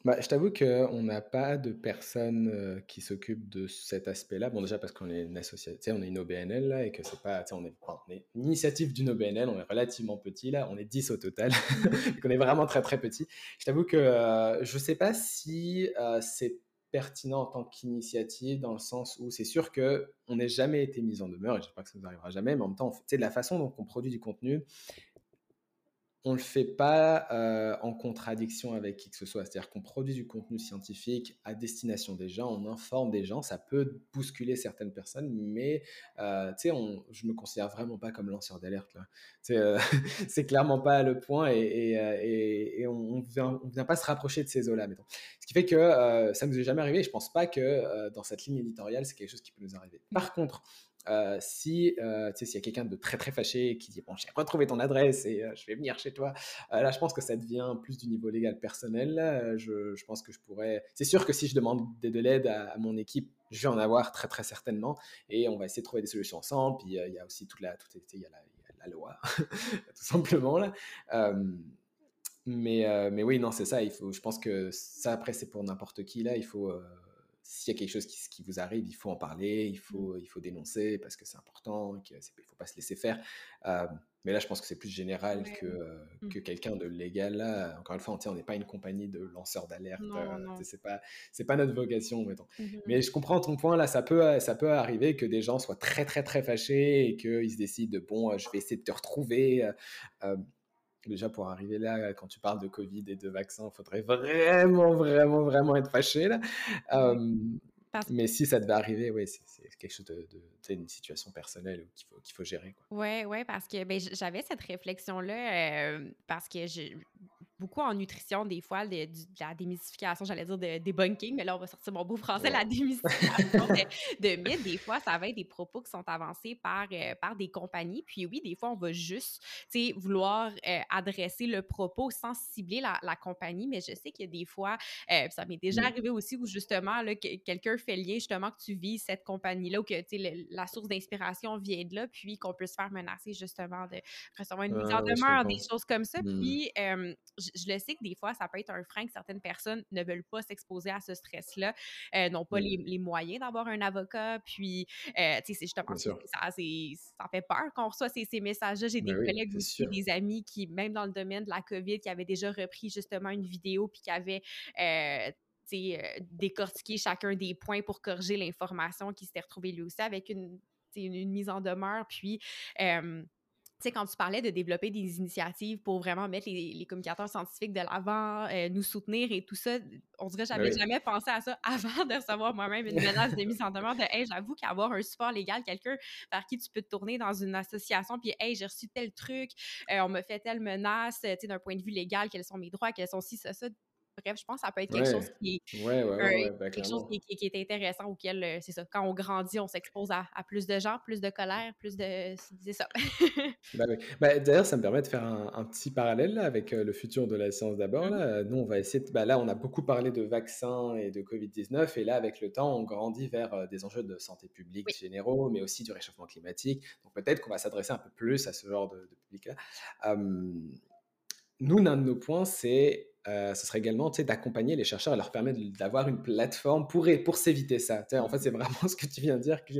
B: Bah, je t'avoue qu'on n'a pas de personne euh, qui s'occupe de cet aspect-là. Bon, déjà parce qu'on est une association, on est une OBNL là, et que c'est pas, on est, on est une initiative d'une OBNL, on est relativement petit là, on est 10 au total, donc on est vraiment très très petit. Je t'avoue que euh, je sais pas si euh, c'est pertinent en tant qu'initiative dans le sens où c'est sûr que on n'est jamais été mis en demeure et j'espère que ça nous arrivera jamais, mais en même temps, tu de la façon dont on produit du contenu, on ne le fait pas euh, en contradiction avec qui que ce soit. C'est-à-dire qu'on produit du contenu scientifique à destination des gens, on informe des gens, ça peut bousculer certaines personnes, mais euh, tu sais, je me considère vraiment pas comme lanceur d'alerte. Euh, c'est clairement pas le point et, euh, on ne vient, pas se rapprocher de ces eaux-là. Ce qui fait que ça nous est jamais arrivé. Je pense pas que dans cette ligne éditoriale, c'est quelque chose qui peut nous arriver. Par contre, euh, si euh, s'il y a quelqu'un de très très fâché qui dit bon j'ai retrouvé ton adresse et euh, je vais venir chez toi là je pense que ça devient plus du niveau légal personnel je, je, pense que je pourrais c'est sûr que si je demande de, l'aide à, mon équipe je vais en avoir très très certainement et on va essayer de trouver des solutions ensemble puis il y a aussi toute la toute, il y a la, loi tout simplement là. Mais mais oui non c'est ça il faut je pense que ça après c'est pour n'importe qui là il faut s'il y a quelque chose qui, vous arrive, il faut en parler, il mmh. faut, il faut dénoncer parce que c'est important, qu'il ne faut pas se laisser faire. Euh, Mais là, je pense que c'est plus général
A: Ouais.
B: que, euh,
A: Mmh.
B: que quelqu'un de légal. Là, encore une fois, on n'est pas une compagnie de lanceurs d'alerte. Euh, c'est pas, c'est pas notre vocation, mettons.
A: Mmh
B: Mais je comprends ton point. Là, ça peut, ça peut arriver que des gens soient très, très, très fâchés et qu'ils se décident de bon, je vais essayer de te retrouver. euh, Déjà, pour arriver là, quand tu parles de Covid et de vaccins, il faudrait vraiment, vraiment, vraiment être fâché. Là. Euh, mais si ça devait arriver, oui, c'est quelque chose de, de une situation personnelle qu'il faut, qu'il faut gérer. Quoi.
A: Ouais, ouais, parce que ben, j'avais cette réflexion-là euh, parce que j'ai beaucoup en nutrition, des fois, de, la démystification, j'allais dire de débunking, mais là, on va sortir mon beau français, la démystification de, de mythes. Des fois, ça va être des propos qui sont avancés par, euh, par des compagnies. Puis oui, des fois, on va juste vouloir euh, adresser le propos sans cibler la, la compagnie, mais je sais qu'il y a des fois, euh, ça m'est déjà arrivé aussi où justement, là, que- quelqu'un fait le lien justement que tu vis cette compagnie-là ou que le- la source d'inspiration vient de là, puis qu'on peut se faire menacer justement de recevoir une mise en demeure, des choses comme ça.
B: Mm.
A: Puis je, je le sais que des fois, ça peut être un frein que certaines personnes ne veulent pas s'exposer à ce stress-là, euh, n'ont pas
B: Mm.
A: les, les moyens d'avoir un avocat, puis euh, tu sais, c'est justement ça, ça fait peur qu'on reçoit ces, ces messages-là. J'ai des
B: oui,
A: collègues aussi, des amis qui, même dans le domaine de la COVID, qui avaient déjà repris justement une vidéo puis qui avaient euh, décortiqué chacun des points pour corriger l'information qui s'était retrouvée lui aussi avec une, mise en demeure. Puis, euh, sais, quand tu parlais de développer des initiatives pour vraiment mettre les, les communicateurs scientifiques de l'avant, euh, nous soutenir et tout ça, on dirait que
B: Ben
A: j'avais
B: oui.
A: jamais pensé à ça avant de recevoir moi-même une menace de mise en demeure de Hey, j'avoue qu'avoir un support légal, quelqu'un vers qui tu peux te tourner dans une association, puis Hey, j'ai reçu tel truc, euh, on me fait telle menace, tu sais, d'un point de vue légal, quels sont mes droits, quels sont ci, ça, ça. Bref, je pense que ça peut être quelque chose qui est
B: ouais, ouais, bah,
A: quelque chose qui, qui- qui est intéressant auquel, c'est ça, quand on grandit, on s'expose à, à plus de gens, plus de colère, plus de... C'est ça.
B: Bah. Bah, d'ailleurs, ça me permet de faire un, un petit parallèle là, avec le futur de la science d'abord. Là. Euh, Nous, on va essayer de- bah, là, on a beaucoup parlé de vaccins et de Covid-19, et là, avec le temps, on grandit vers des enjeux de santé publique
A: Oui.
B: généraux, mais aussi du réchauffement climatique. Donc peut-être qu'on va s'adresser un peu plus à ce genre de, de public-là. Euh, nous, l'un de nos points, c'est, euh, ce serait également d'accompagner les chercheurs et leur permettre de- d'avoir une plateforme pour, pour s'éviter ça. En fait, c'est vraiment ce que tu viens de dire. Que,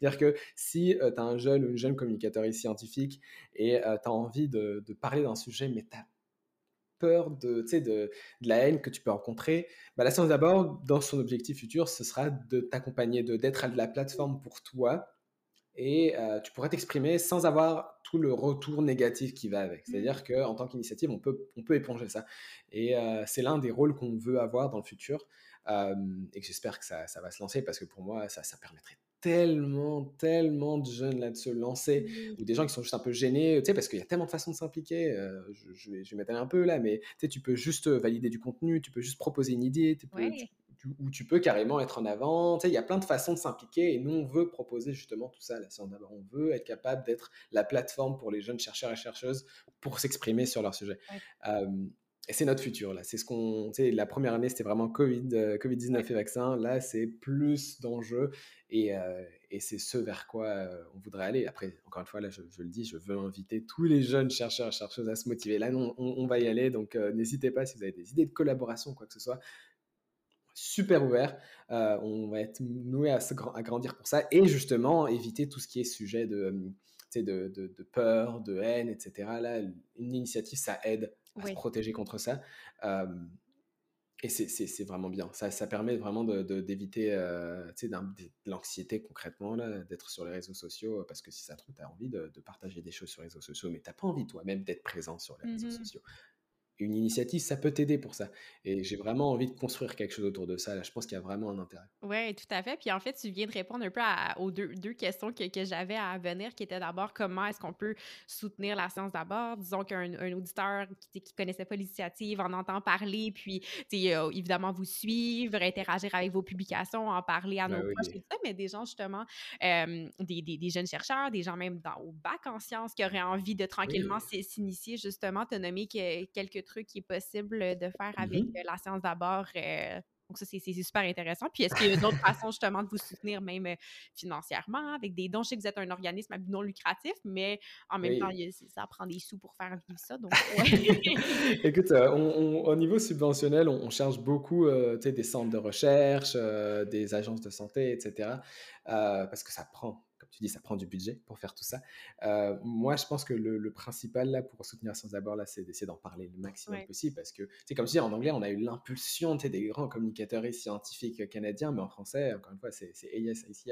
B: dire que si tu as un jeune ou une jeune communicateur scientifique et tu as envie de, de parler d'un sujet, mais tu as peur de, de, de la haine que tu peux rencontrer, bah, la science d'abord, dans son objectif futur, ce sera de t'accompagner, de d'être la plateforme pour toi et euh, tu pourrais t'exprimer sans avoir tout le retour négatif qui va avec. C'est-à-dire qu'en tant qu'initiative, on peut, on peut éponger ça. Et euh, c'est l'un des rôles qu'on veut avoir dans le futur euh, et que j'espère que ça, ça va se lancer parce que pour moi, ça, ça permettrait tellement, tellement de jeunes là de se lancer ou des gens qui sont juste un peu gênés, tu sais, parce qu'il y a tellement de façons de s'impliquer. je, je vais, je vais m'étaler un peu là, mais tu sais, tu peux juste valider du contenu, tu peux juste proposer une idée, tu peux,
A: Ouais.
B: tu- tu- ou tu peux carrément être en avant. Tu sais, il y a plein de façons de s'impliquer et nous, on veut proposer justement tout ça. D'abord, on veut être capable d'être la plateforme pour les jeunes chercheurs et chercheuses pour s'exprimer sur leur sujet.
A: Ouais.
B: Euh, et c'est notre futur là. C'est ce qu'on, tu sais, la première année c'était vraiment Covid, euh, Covid 19 et vaccin. Là, c'est plus d'enjeux et, euh, et c'est ce vers quoi euh, on voudrait aller. Après, encore une fois, là, je, je le dis, je veux inviter tous les jeunes chercheurs et chercheuses à se motiver. Là, non, on, on va y aller. Donc, n'hésitez pas si vous avez des idées de collaboration, quoi que ce soit. Super ouvert. Euh, on va être noué à, se gra- à grandir pour ça et justement éviter tout ce qui est sujet de, euh, tu sais, de, de, de peur, de haine, etc. Là, une initiative, ça aide à se protéger contre ça. Euh, et c'est- vraiment bien. Ça, ça permet vraiment d'éviter euh, de l'anxiété concrètement, là, d'être sur les réseaux sociaux. Parce que si ça te trouve, tu as envie de, partager des choses sur les réseaux sociaux, mais tu n'as pas envie toi-même d'être présent sur les réseaux
A: Mhm.
B: sociaux. Une initiative, ça peut t'aider pour ça. Et j'ai vraiment envie de construire quelque chose autour de ça. Là, je pense qu'il y a vraiment un intérêt.
A: Oui, tout à fait. Puis en fait, tu viens de répondre un peu à- aux deux, deux questions que, que j'avais à venir, qui étaient d'abord comment est-ce qu'on peut soutenir la science d'abord? Disons qu'un un auditeur qui ne connaissait pas l'initiative en entend parler, puis euh, évidemment vous suivre, interagir avec vos publications, en parler à
B: Ben
A: nos proches et tout ça, mais des gens justement, euh, des, des- des jeunes chercheurs, des gens même dans, au bac en sciences qui auraient envie de tranquillement
B: Oui.
A: s'initier, justement, te nommer que- quelques trucs qui est possible de faire avec
B: Mhm.
A: euh, la science d'abord. euh, donc ça, c'est super intéressant. Puis est-ce qu'il y a d'autres façons justement de vous soutenir même euh, financièrement avec des dons? Je sais que vous êtes un organisme non lucratif, mais en même temps,
B: Oui.
A: ça prend des sous pour faire vivre ça. Donc.
B: Écoute, on- on- au niveau subventionnel, on, on cherche beaucoup euh, des centres de recherche, euh, des agences de santé, etc. euh, parce que ça prend, tu dis, ça prend du budget pour faire tout ça. Euh, moi, je pense que le, principal là pour soutenir Science d'abord là, c'est d'essayer d'en parler le maximum possible parce que c'est comme si en anglais, on a eu l'impulsion des grands communicateurs et scientifiques canadiens, mais en français, encore une fois, c'est AIS ici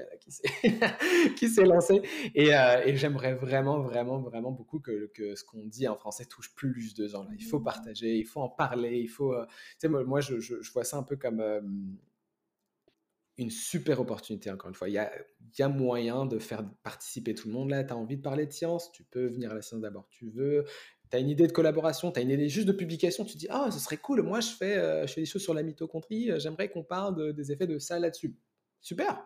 B: qui s'est lancé. Et, euh, et j'aimerais vraiment, vraiment, vraiment beaucoup que, que ce qu'on dit en français touche plus de gens là. Il faut partager, il faut en parler, il faut. Euh, tu sais, moi, je, je, vois ça un peu comme une super opportunité, encore une fois. Il y a, moyen de faire participer tout le monde. Là, tu as envie de parler de science, tu peux venir à la science d'abord. Tu veux, tu as une idée de collaboration, tu as une idée juste de publication, tu te dis, ah, ce serait cool, moi, je fais, euh, je fais des choses sur la mitochondrie, euh, j'aimerais qu'on parle des effets de ça là-dessus. Super,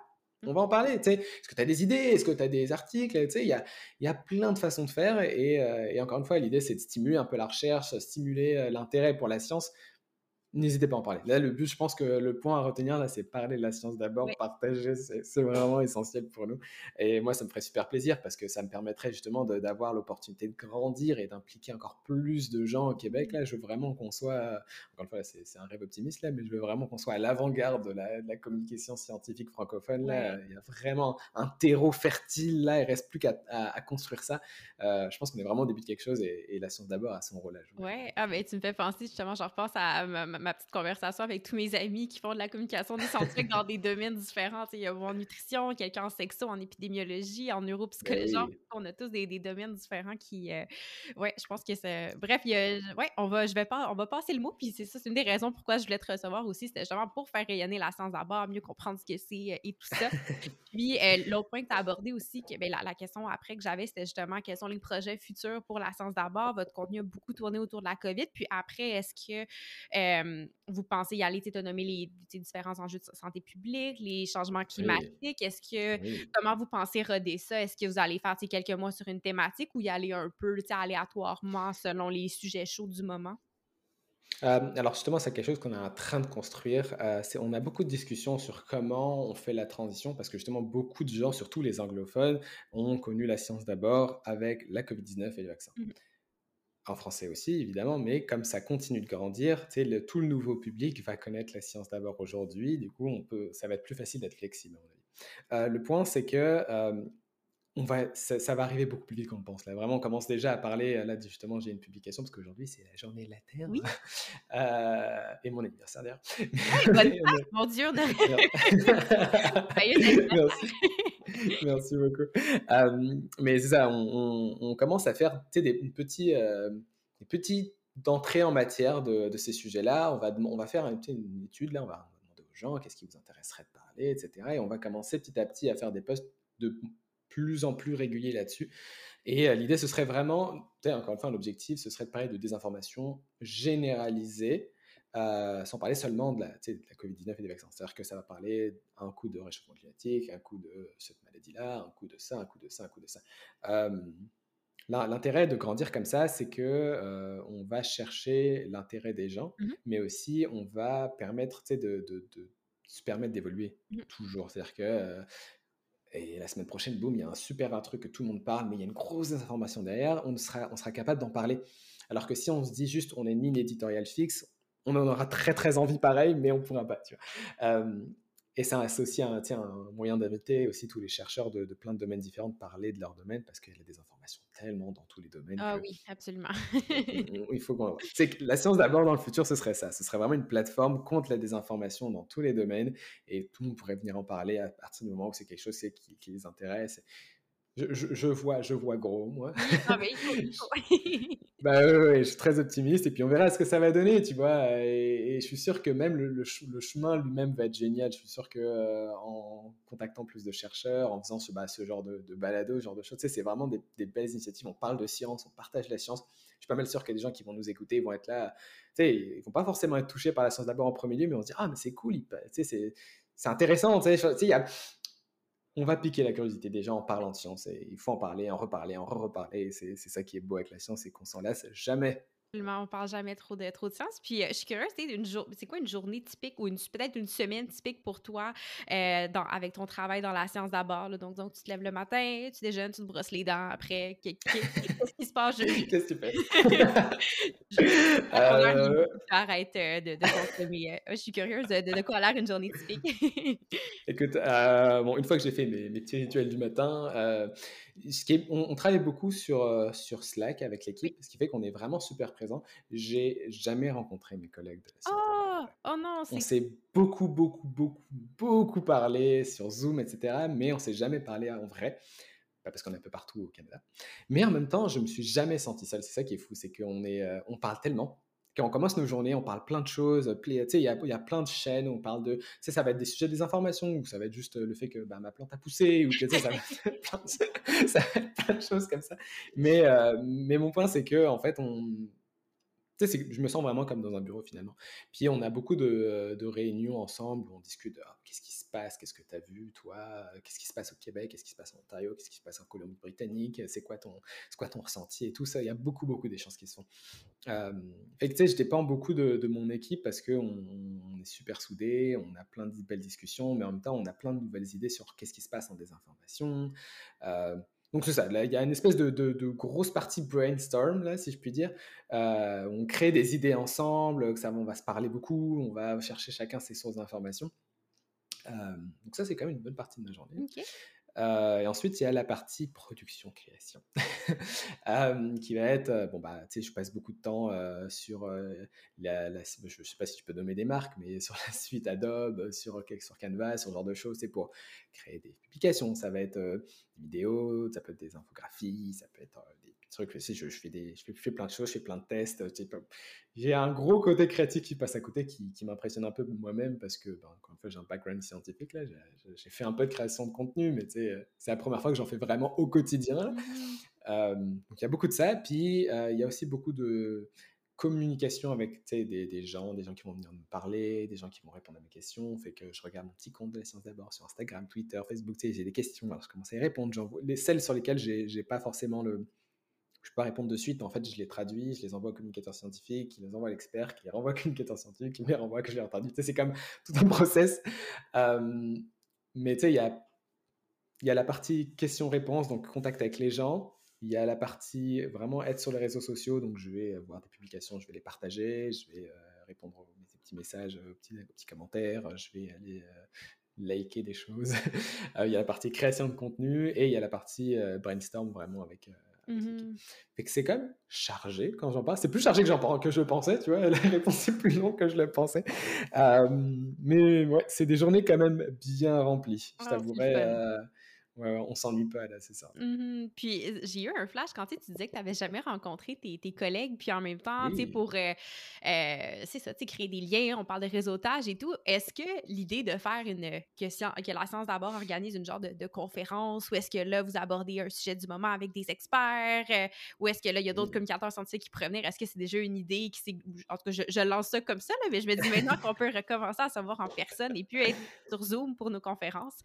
B: on va en parler. Est-ce que tu as des idées? Est-ce que tu as des articles? Il y a, y a, plein de façons de faire. Et, euh, et encore une fois, l'idée, c'est de stimuler un peu la recherche, stimuler l'intérêt pour la science N'hésitez pas à en parler. Là, le but, je pense que le point à retenir, là, c'est parler de la science d'abord, partager, c'est vraiment essentiel pour nous. Et moi, ça me ferait super plaisir parce que ça me permettrait justement d'avoir l'opportunité de grandir et d'impliquer encore plus de gens au Québec. Là, je veux vraiment qu'on soit, encore une fois, c'est un rêve optimiste là, mais je veux vraiment qu'on soit à l'avant-garde de la, communication scientifique francophone. Là, il y a vraiment un terreau fertile là, il reste plus qu'à construire ça. Euh, je pense qu'on est vraiment au début de quelque chose et, la science d'abord a son rôle à jouer.
A: Ouais, ah, ben, tu me fais penser justement, je repense à ma ma petite conversation avec tous mes amis qui font de la communication des scientifiques dans des domaines différents. Il y a en nutrition, quelqu'un en sexo, en épidémiologie, en neuropsychologie. On a tous des, des, domaines différents qui. Euh, ouais, je pense que c'est. Bref, il y a, ouais, on va, je vais pas, on va passer le mot. Puis c'est ça, c'est une des raisons pourquoi je voulais te recevoir aussi. C'était justement pour faire rayonner la science d'abord, mieux comprendre ce que c'est euh, et tout ça. Puis euh, l'autre point que tu as abordé aussi, que, ben, la, la, question après que j'avais, c'était justement quels sont les projets futurs pour la science d'abord. Votre contenu a beaucoup tourné autour de la COVID. Puis après, est-ce que vous pensez y aller, tu as nommé les, différents enjeux de santé publique, les changements climatiques. Est-ce que, comment vous pensez roder ça? Est-ce que vous allez faire quelques mois sur une thématique ou y aller un peu aléatoirement selon les sujets chauds du moment?
B: Euh, alors justement, c'est quelque chose qu'on est en train de construire. Euh, on a beaucoup de discussions sur comment on fait la transition parce que justement, beaucoup de gens, surtout les anglophones, ont connu la science d'abord avec la COVID-19 et le vaccin. Mmh en français aussi, évidemment, mais comme ça continue de grandir, tout le nouveau public va connaître la science d'abord aujourd'hui. Du coup, on peut, ça va être plus facile d'être flexible. Euh, le point, c'est que euh, on va, ça, va arriver beaucoup plus vite qu'on le pense. Là, vraiment, on commence déjà à parler. Là, justement, j'ai une publication parce qu'aujourd'hui, c'est la journée de la Terre. Oui. Euh, et mon anniversaire d'ailleurs.
A: mon Dieu.
B: Merci. Merci beaucoup. mais c'est ça, on, commence à faire des, petits, des petits entrées en matière de, ces sujets-là. On va, on va faire une, une, étude, là, on va demander aux gens qu'est-ce qui vous intéresserait de parler, etc. Et on va commencer petit à petit à faire des posts de plus en plus réguliers là-dessus. Et l'idée, ce serait vraiment, encore une fois, l'objectif, ce serait de parler de désinformation généralisée euh, sans parler seulement de la, de la Covid-19 et des vaccins. C'est-à-dire que ça va parler un coup de réchauffement climatique, un coup de cette maladie-là, un coup de ça, un coup de ça, un coup de ça. Euh, l'intérêt de grandir comme ça, c'est que euh, on va chercher l'intérêt des gens, mmh mais aussi on va permettre de, de, de, se permettre d'évoluer mmh toujours. C'est-à-dire que et la semaine prochaine, boum, il y a un super truc que tout le monde parle, mais il y a une grosse information derrière, on sera, capable d'en parler. Alors que si on se dit juste on est une ligne éditoriale fixe, on en aura très très envie pareil, mais on pourra pas. Euh, et c'est aussi un, tiens, un moyen d'inviter aussi tous les chercheurs de, plein de domaines différents de parler de leur domaine parce qu'il y a des informations tellement dans tous les domaines.
A: Ah oui, absolument.
B: il faut qu'on. la science d'abord dans le futur, ce serait ça. Ce serait vraiment une plateforme contre la désinformation dans tous les domaines et tout le monde pourrait venir en parler à partir du moment où c'est quelque chose qui, qui les intéresse. Je, vois, je vois gros, moi. Ah, mais il faut, bah, je suis très optimiste et puis on verra ce que ça va donner, tu vois. Et, je suis sûr que même le, chemin lui-même va être génial. Je suis sûr que euh, en contactant plus de chercheurs, en faisant ce, bah, ce genre de, de balado, ce genre de choses, c'est vraiment des, belles initiatives. On parle de science, on partage la science. Je suis pas mal sûr que les gens qui vont nous écouter vont être là. Tu sais, ils vont pas forcément être touchés par la science d'abord en premier lieu, mais on se dire ah mais c'est cool, c'est intéressant. Tu sais, il y a on va piquer la curiosité gens en parlant de science. Il faut en parler, en reparler, en re-reparler. C'est ça qui est beau avec la science, c'est qu'on s'en lasse jamais.
A: On parle jamais trop de, trop de sens. Puis je suis curieuse, c'est quoi une journée typique ou peut-être une semaine typique pour toi dans, avec ton travail dans la science d'abord? Donc, donc, tu te lèves le matin, tu déjeunes, tu te brosses les dents après. Qu'est-ce qui se passe?
B: Qu'est-ce que tu fais?
A: Arrête de, consommer. Je suis curieuse de, de, quoi a l'air une journée typique.
B: Écoute, bon, une fois que j'ai fait mes, mes, petits rituels du matin, ce qui on, travaille beaucoup sur, sur Slack avec l'équipe, ce qui fait qu'on est vraiment super présent. J'ai jamais rencontré mes collègues de la
A: Oh, oh non,
B: On s'est beaucoup, beaucoup, beaucoup, beaucoup parlé sur Zoom, etc. Mais on s'est jamais parlé en vrai. Pas parce qu'on est un peu partout au Canada. Mais en même temps, je me suis jamais senti seul. C'est ça qui est fou, c'est qu'on est, on parle tellement quand on commence nos journées, on parle plein de choses. Tu sais, il y a, plein de chaînes où on parle de. Ça va être des sujets des informations, ou ça va être juste le fait que bah, ma plante a poussé, ou que, ça, va être plein de, choses comme ça. Mais, euh, mais mon point, c'est que, en fait, on je me sens vraiment comme dans un bureau finalement. Puis on a beaucoup de, de réunions ensemble où on discute de ah, qu'est-ce qui se passe, qu'est-ce que tu as vu, toi, qu'est-ce qui se passe au Québec, qu'est-ce qui se passe en Ontario, qu'est-ce qui se passe en Colombie-Britannique, c'est quoi, ton, quoi ton ressenti et tout ça. Il y a beaucoup, beaucoup d'échanges qui se font. Euh, fait que tu sais, je dépends beaucoup de, mon équipe parce qu'on on est super soudés, on a plein de belles discussions, mais en même temps, on a plein de nouvelles idées sur qu'est-ce qui se passe en désinformation. Euh, donc c'est ça, il y a une espèce de, grosse partie brainstorm, là, si je puis dire. Euh, on crée des idées ensemble, on va se parler beaucoup, on va chercher chacun ses sources d'informations. Euh, donc ça, c'est quand même une bonne partie de ma journée. Euh, et ensuite, il y a la partie production-création, euh, qui va être, euh, bon, bah, tu sais, je passe beaucoup de temps sur la, je ne sais pas si tu peux nommer des marques, mais sur la suite Adobe, sur, sur Canva, ce genre de choses, c'est pour créer des publications. Ça va être des vidéos, ça peut être des infographies, ça peut être trucs. Je, je, fais des, je, fais, plein de choses, je fais plein de tests j'ai un gros côté créatif qui passe à côté qui, qui m'impressionne un peu moi-même parce que, ben, encore une fois, j'ai un background scientifique là, j'ai fait un peu de création de contenu, mais c'est la première fois que j'en fais vraiment au quotidien. Mmh euh, donc il y a beaucoup de ça, puis euh, il y a aussi beaucoup de communication avec des, des, gens, des gens qui vont venir me parler, des gens qui vont répondre à mes questions. Fait que je regarde mon petit compte de la science d'abord sur Instagram, Twitter, Facebook, j'ai des questions, alors je commence à y répondre. Les, celles sur lesquelles j'ai pas forcément le, je peux pas répondre de suite. En fait, je les traduis, je les envoie au communicateur scientifique, qui les envoie à l'expert, qui les renvoie au communicateur scientifique, qui les renvoie, que je les entendu. Tu sais, c'est comme tout un process. Euh, mais tu sais, il y a, la partie question-réponse, donc contact avec les gens. Il y a la partie vraiment être sur les réseaux sociaux, donc je vais voir des publications, je vais les partager, je vais euh, répondre aux petits messages, aux petits, commentaires, je vais aller euh, liker des choses. il y a la partie création de contenu et il y a la partie brainstorm vraiment avec Mmh que c'est quand même chargé quand j'en parle. C'est plus chargé que, j'en, que je pensais, tu vois. La réponse est plus longue que je le pensais. mais ouais, c'est des journées quand même bien remplies, je ah, t'avouerais. Ouais, on s'ennuie pas là, c'est ça.
A: Mmh puis j'ai eu un flash quand tu disais que tu n'avais jamais rencontré tes, tes, collègues, puis en même temps, tu sais, pour, euh, euh, c'est ça, tu créer des liens, on parle de réseautage et tout. Est-ce que l'idée de faire une, que, que la science d'abord organise une genre de, conférence, ou est-ce que là, vous abordez un sujet du moment avec des experts, euh, ou est-ce que là, il y a d'autres communicateurs scientifiques qui pourraient venir? Est-ce que c'est déjà une idée qui en tout cas, je, lance ça comme ça, là, mais je me dis maintenant qu'on peut recommencer à savoir en personne et puis être sur Zoom pour nos conférences.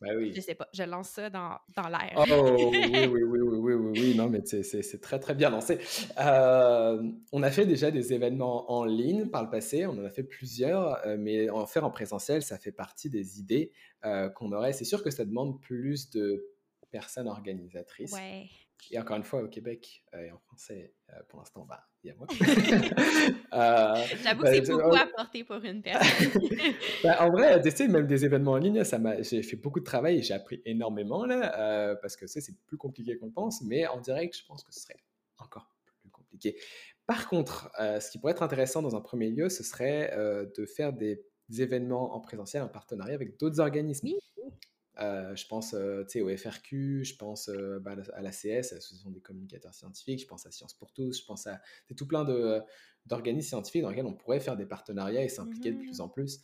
B: Ben oui.
A: Je sais pas, je lance ça dans, dans l'air.
B: Oh oui, oui, oui, oui, oui, oui, oui, non, mais c'est très, très bien lancé. Euh, on a fait déjà des événements en ligne par le passé, on en a fait plusieurs, euh, mais en faire en présentiel, ça fait partie des idées euh, qu'on aurait. C'est sûr que ça demande plus de personnes organisatrices.
A: Ouais.
B: Et encore une fois, au Québec et en français, pour l'instant, bah, il y a moi.
A: euh, J'avoue que c'est bah, beaucoup à porter pour une personne.
B: bah, en vrai, tu sais, même des événements en ligne, ça m'a, j'ai fait beaucoup de travail et j'ai appris énormément là, euh, parce que c'est plus compliqué qu'on pense, mais en direct, je pense que ce serait encore plus compliqué. Par contre, euh, ce qui pourrait être intéressant dans un premier lieu, ce serait euh, de faire des, événements en présentiel en partenariat avec d'autres organismes. Euh, je pense euh, au FRQ, je pense euh, bah, à l'ACS, l'Association des communicateurs scientifiques, je pense à Science pour tous, je pense à tout plein d'organismes scientifiques dans lesquels on pourrait faire des partenariats et s'impliquer de plus mmh en plus.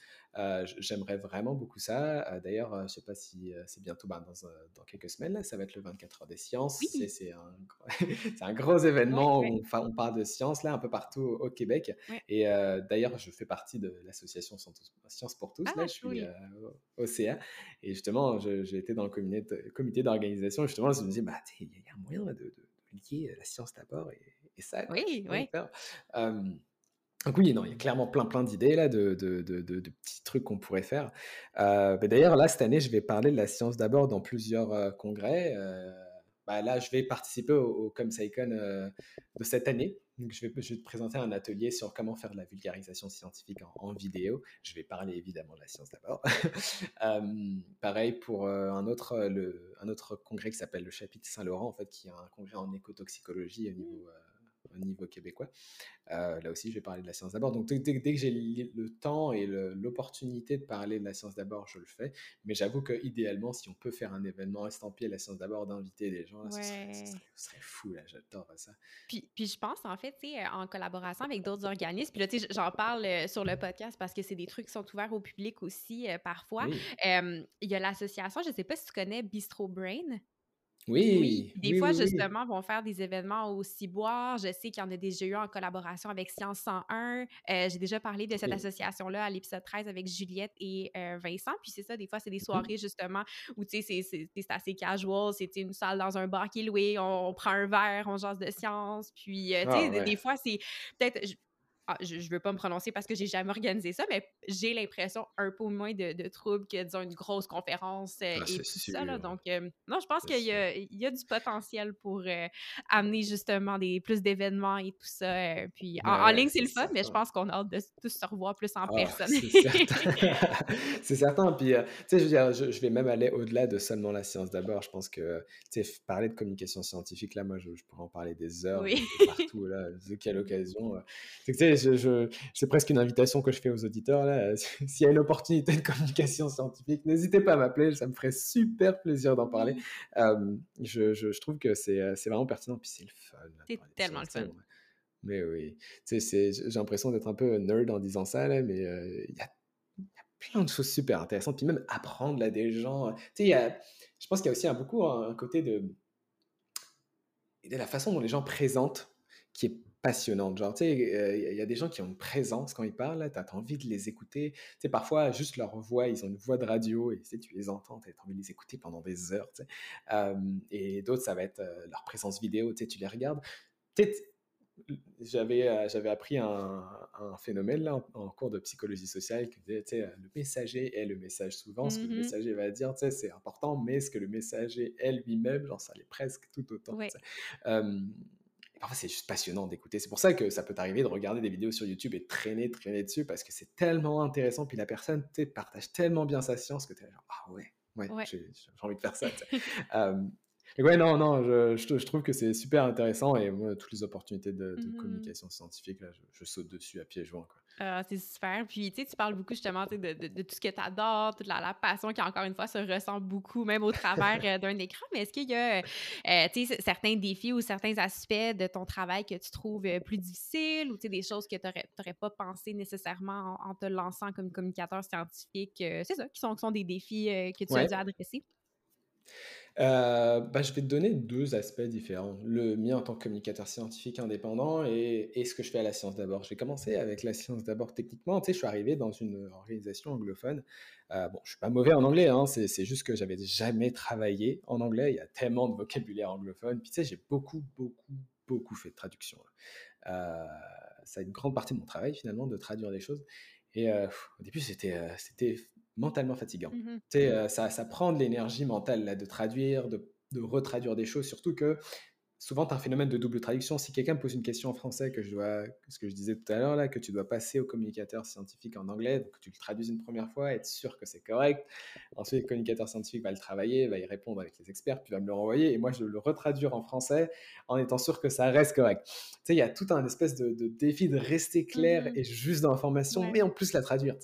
B: J'aimerais vraiment beaucoup ça. D'ailleurs, je ne sais pas si c'est bientôt, bah, dans, dans, quelques semaines, là, ça va être le 24 heures des sciences. C'est un, un, gros événement où on, parle de sciences là, un peu partout au, Québec. Et d'ailleurs, je fais partie de l'association Science pour tous. là, ah, je suis au CA. Et justement, j'ai été dans le comité, comité d'organisation. Justement, je me disais, bah, il y, a un moyen de, lier la science d'abord et, et ça.
A: Oui, oui.
B: donc oui, non, il y a clairement plein plein d'idées là, de, de, de, petits trucs qu'on pourrait faire. D'ailleurs, là, cette année, je vais parler de la science d'abord dans plusieurs congrès. Bah, là, je vais participer au, au ComSciCon de cette année. Donc, je, vais, je vais te présenter un atelier sur comment faire de la vulgarisation scientifique en, vidéo. Je vais parler évidemment de la science d'abord. pareil pour un, autre, le, un autre congrès qui s'appelle le chapitre Saint-Laurent, en fait, qui est un congrès en écotoxicologie au niveau au niveau québécois. Euh, là aussi, je vais parler de la science d'abord. Donc, dès, que j'ai le temps et l'opportunité de parler de la science d'abord, je le fais. Mais j'avoue que idéalement, si on peut faire un événement estampillé la science d'abord, d'inviter des gens, ce, serait, fou. Là, j'adore ça.
A: Puis, puis je pense, en fait, en collaboration avec d'autres organismes, puis là, j'en parle euh, sur le podcast parce que c'est des trucs qui sont ouverts au public aussi euh, parfois. Il y a l'association, je ne sais pas si tu connais Bistro Brain.
B: Oui.
A: Des fois, justement, vont faire des événements au Ciboire. Je sais qu'il y en a déjà eu en collaboration avec Science 101. Euh, j'ai déjà parlé de cette association-là à l'épisode 13 avec Juliette et euh, Vincent. Puis c'est ça, des fois, c'est des soirées, justement, où, tu sais, c'est assez casual. C'est une salle dans un bar qui est loué. On, prend un verre, on jase de science. Puis, euh, tu sais, ah, des, fois, c'est peut-être je ne veux pas me prononcer parce que j'ai jamais organisé ça, mais j'ai l'impression un peu moins de, de troubles que, disons, une grosse conférence euh, ah, et tout ça. Là. Donc, euh, non, je pense qu'il y, y, a du potentiel pour euh, amener justement des, plus d'événements et tout ça. puis en, ligne, c'est le fun, mais je pense qu'on a hâte de tous se revoir plus en ah, personne.
B: C'est certain. Puis, tu sais, je, vais même aller au-delà de seulement la science d'abord. Je pense que, tu sais, parler de communication scientifique, là, moi, je, pourrais en parler des heures partout, là, de quelle occasion. Tu sais, c'est presque une invitation que je fais aux auditeurs. Là. S'il y a une opportunité de communication scientifique, n'hésitez pas à m'appeler, ça me ferait super plaisir d'en parler. je, je, trouve que c'est vraiment pertinent, puis c'est le fun.
A: C'est tellement le fun.
B: Mais oui, j'ai l'impression d'être un peu nerd en disant ça, là, mais il y, a, plein de choses super intéressantes, puis même apprendre là, des gens. Y a, je pense qu'il y a aussi un, beaucoup un, côté de, de la façon dont les gens présentent qui est passionnante. Genre, tu sais, il y a des gens qui ont une présence quand ils parlent, tu as envie de les écouter. Tu sais, parfois, juste leur voix, ils ont une voix de radio et tu, sais, tu les entends, tu as envie de les écouter pendant des heures. Tu sais. et d'autres, ça va être leur présence vidéo, tu sais, tu les regardes. J'avais, j'avais appris un, phénomène là, en, cours de psychologie sociale qui disait, tu sais, le messager est le message souvent. Ce que le mmh messager va dire, tu sais, c'est important, mais ce que le messager est lui-même, genre, ça l'est presque tout autant parfois, c'est juste passionnant d'écouter. C'est pour ça que ça peut t'arriver de regarder des vidéos sur YouTube et traîner, traîner dessus parce que c'est tellement intéressant. Puis la personne partage tellement bien sa science que tu es genre, ah ouais, ouais, j'ai envie de faire ça. ouais, non, non, je, je, trouve que c'est super intéressant et moi, toutes les opportunités de, mmh communication scientifique, là, je, saute dessus à pieds joints. Quoi.
A: Ah, c'est super. Puis, tu sais, tu parles beaucoup justement de, de, de, tout ce que tu adores, toute la, la, passion qui, encore une fois, se ressent beaucoup, même au travers euh, d'un écran. Mais est-ce qu'il y a, euh, tu sais, certains défis ou certains aspects de ton travail que tu trouves euh, plus difficiles ou, tu sais, des choses que tu n'aurais pas pensé nécessairement en, te lançant comme communicateur scientifique? c'est ça, qui sont, qui sont des défis que tu as dû adresser?
B: Euh, bah, je vais te donner deux aspects différents. Le mien en tant que communicateur scientifique indépendant et, ce que je fais à la science d'abord. Je vais commencer avec la science d'abord techniquement. Tu sais, je suis arrivé dans une organisation anglophone. Euh, bon, je suis pas mauvais en anglais, hein, c'est juste que j'avais jamais travaillé en anglais. Il y a tellement de vocabulaire anglophone. Puis tu sais, j'ai beaucoup, beaucoup, beaucoup fait de traduction. Euh, ça a une grande partie de mon travail finalement de traduire des choses. Et au début, c'était c'était mentalement fatigant. Sais, ça, ça prend de l'énergie mentale là, de traduire, de, de, retraduire des choses, surtout que souvent, tu as un phénomène de double traduction. Si quelqu'un me pose une question en français, que je dois, ce que je disais tout à l'heure, là, que tu dois passer au communicateur scientifique en anglais, donc que tu le traduis une première fois, être sûr que c'est correct. Ensuite, le communicateur scientifique va le travailler, va y répondre avec les experts, puis va me le renvoyer, et moi, je le retraduire en français en étant sûr que ça reste correct. Tu sais, il y a tout un espèce de, défi de rester clair mmh et juste dans l'information, mais en plus la traduire.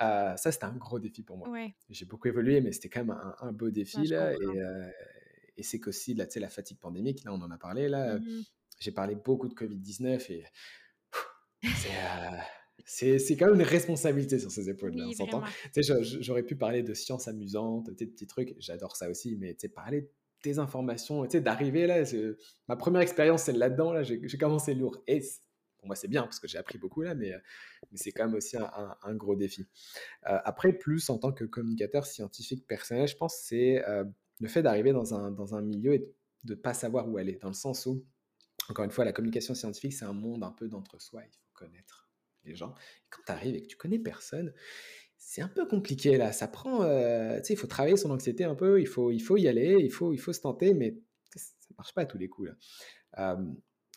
B: Euh, ça, c'était un gros défi pour moi. J'ai beaucoup évolué, mais c'était quand même un, beau défi, là, et, euh, et c'est qu'aussi la, la fatigue pandémique, là on en a parlé, là, mmh j'ai parlé beaucoup de Covid-19 et euh, c'est, c'est, quand même une responsabilité sur ses épaules, là, on s'entend. J'aurais pu parler de sciences amusantes, des petits trucs, j'adore ça aussi, mais parler des informations, d'arriver là, ma première expérience c'est là-dedans, là, j'ai, commencé lourd. Et pour moi c'est bien parce que j'ai appris beaucoup là, mais, mais c'est quand même aussi un, gros défi. Euh, après, plus en tant que communicateur scientifique personnel, je pense c'est euh, le fait d'arriver dans un, dans un milieu et de ne pas savoir où aller, dans le sens où encore une fois, la communication scientifique, c'est un monde un peu d'entre-soi. Il faut connaître les gens. Quand tu arrives et que tu connais personne, c'est un peu compliqué là. Ça prend, euh, tu sais, il faut travailler son anxiété un peu. Il faut, il faut y aller. Il faut, il faut se tenter, mais ça marche pas à tous les coups là.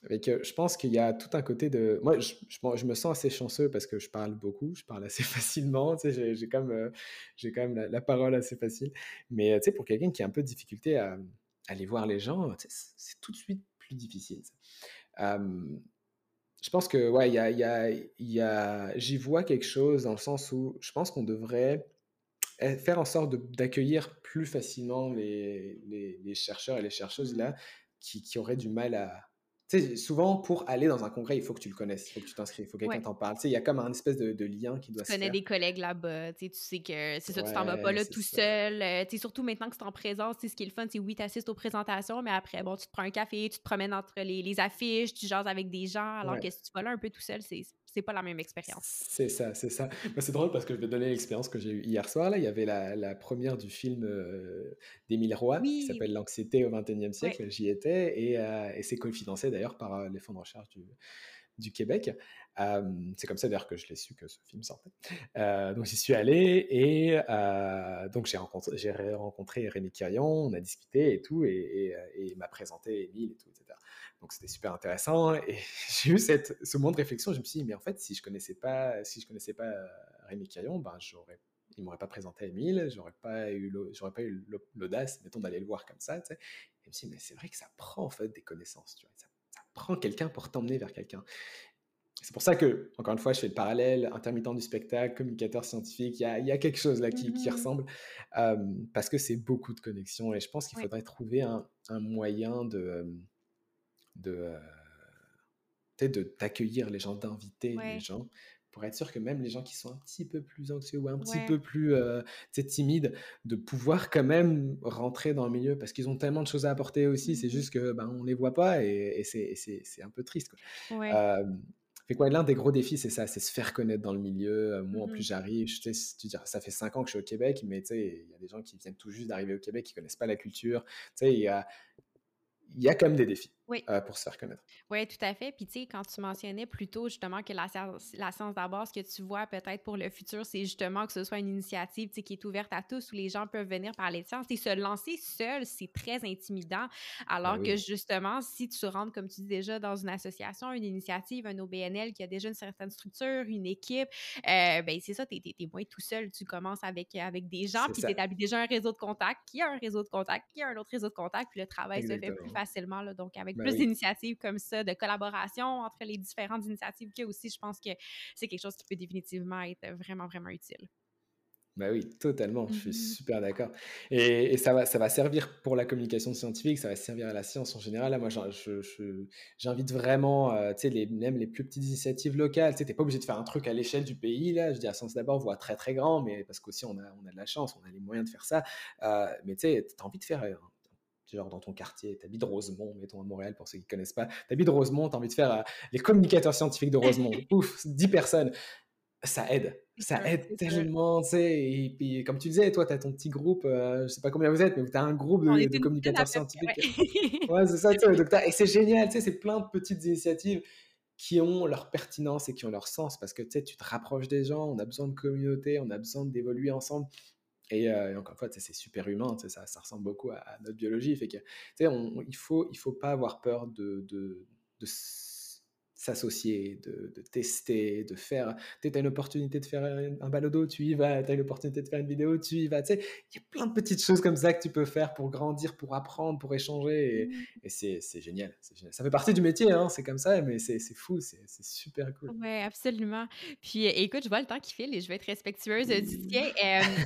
B: Avec, je pense qu'il y a tout un côté de. Moi, je, je, me sens assez chanceux parce que je parle beaucoup, je parle assez facilement. Tu sais, j'ai quand même, j'ai quand la, parole assez facile. Mais tu sais, pour quelqu'un qui a un peu de difficulté à, aller voir les gens, c'est tout de suite plus difficile. je pense que ouais, y a, y y a, j'y vois quelque chose dans le sens où je pense qu'on devrait eh, faire en sorte d'accueillir plus facilement les, les, les, chercheurs et les chercheuses là qui, qui auraient du mal à, sais, souvent, pour aller dans un congrès, il faut que tu le connaisses, il faut que tu t'inscris, il faut que quelqu'un t'en parle. Tu sais, il y a comme un espèce de, lien qui doit
A: se faire. Tu connais des collègues là-bas, tu sais que c'est ça, tu t'en vas pas là tout seul. Euh, tu sais, surtout maintenant que c'est en présence, ce qui est le fun, c'est oui, tu assistes aux présentations, mais après, bon, tu te prends un café, tu te promènes entre les, les affiches, tu jases avec des gens, alors que si tu vas là un peu tout seul, c'est c'est pas la même expérience.
B: C'est ça, c'est ça. c'est drôle parce que je vais donner l'expérience que j'ai eue hier soir. Là, il y avait la, la première du film euh, d'Émile Roy qui s'appelle L'anxiété au XXIe siècle. J'y étais et, euh, et c'est cofinancé d'ailleurs par euh, les fonds de recherche du, du Québec. c'est comme ça d'ailleurs que je l'ai su que ce film sortait. donc j'y suis allé et donc j'ai rencontré, j'ai rencontré Rémi Quirion, on a discuté et tout, et, il m'a présenté Émile et tout, etc. Donc c'était super intéressant et j'ai eu cette, ce moment de réflexion. Je me suis dit mais en fait si je connaissais pas, si je connaissais pas Rémi Quirion, ben j'aurais il m'aurait pas présenté Émile, j'aurais pas eu j'aurais pas eu l'audace mettons d'aller le voir comme ça. Et je me suis dit mais c'est vrai que ça prend en fait des connaissances, tu vois, ça prends quelqu'un pour t'emmener vers quelqu'un. C'est pour ça que, encore une fois, je fais le parallèle, intermittent du spectacle, communicateur scientifique, il y a, quelque chose là qui, mmh ressemble, parce que c'est beaucoup de connexions, et je pense qu'il faudrait trouver un, moyen de, de, de d'accueillir les gens, d'inviter les gens, pour être sûr que même les gens qui sont un petit peu plus anxieux ou un petit peu plus euh, timides, de pouvoir quand même rentrer dans le milieu parce qu'ils ont tellement de choses à apporter aussi. C'est mmh juste que ben, on les voit pas et, c'est un peu triste. Quoi. Ouais. fait quoi, l'un des gros défis, c'est ça, c'est se faire connaître dans le milieu. Moi, en plus, mmh j'arrive, tu dis, ça fait cinq ans que je suis au Québec, mais il y a des gens qui viennent tout juste d'arriver au Québec, qui connaissent pas la culture. Tu sais, il y a, il y a quand même des défis euh, pour se faire connaître.
A: Oui, tout à fait. Puis, tu sais, quand tu mentionnais plus tôt justement que la science, la science d'abord, ce que tu vois peut-être pour le futur, c'est justement que ce soit une initiative qui est ouverte à tous où les gens peuvent venir parler de science. Et se lancer seul, c'est très intimidant. Alors ben que justement, si tu rentres, comme tu dis déjà, dans une association, une initiative, un OBNL qui a déjà une certaine structure, une équipe, euh, ben c'est ça, tu es, moins tout seul. Tu commences avec, avec des gens, puis tu établis déjà un réseau de contacts, qui a un réseau de contacts, qui a un autre réseau de contacts, puis le travail se fait plus facilement. Là, donc, avec ben plus d'initiatives comme ça, de collaboration entre les différentes initiatives qu'il y a aussi, je pense que c'est quelque chose qui peut définitivement être vraiment, vraiment utile.
B: Bah oui, totalement, je suis mmh super d'accord. Et, ça, va, ça va servir pour la communication scientifique, ça va servir à la science en général. Là, moi, j'invite vraiment, euh, tu sais, les, même les plus petites initiatives locales. Tu n'es pas obligé de faire un truc à l'échelle du pays. Là, je dis à Science d'abord, voit très très grand, mais parce qu'aussi on a, on a de la chance, on a les moyens de faire ça. Euh, mais tu sais, tu as envie de faire genre dans ton quartier, tu habites Rosemont, mettons à Montréal pour ceux qui ne connaissent pas, tu habites Rosemont, tu as envie de faire euh, les communicateurs scientifiques de Rosemont, ouf, 10 personnes, ça aide, ça aide tellement, tu sais, et puis comme tu disais, toi, tu as ton petit groupe, euh, je sais pas combien vous êtes, mais tu as un groupe de, communicateurs scientifiques. Ouais, c'est ça, sais, et c'est génial, tu sais, c'est plein de petites initiatives qui ont leur pertinence et qui ont leur sens parce que tu sais, tu te rapproches des gens, on a besoin de communauté, on a besoin d'évoluer ensemble. Euh, et, encore une fois, c'est super humain, ça, ressemble beaucoup à, notre biologie. Il il faut pas avoir peur de, de, de s'associer, de, tester, de faire. Tu as une opportunité de faire un, balodo, tu y vas. Tu as une opportunité de faire une vidéo, tu y vas. Tu sais, il y a plein de petites choses comme ça que tu peux faire pour grandir, pour apprendre, pour échanger. Et, mmh. c'est génial, Ça fait partie du métier, hein, c'est comme ça, mais c'est fou, c'est super cool.
A: Oui, absolument. Puis écoute, je vois le temps qui file et je vais être respectueuse du tien.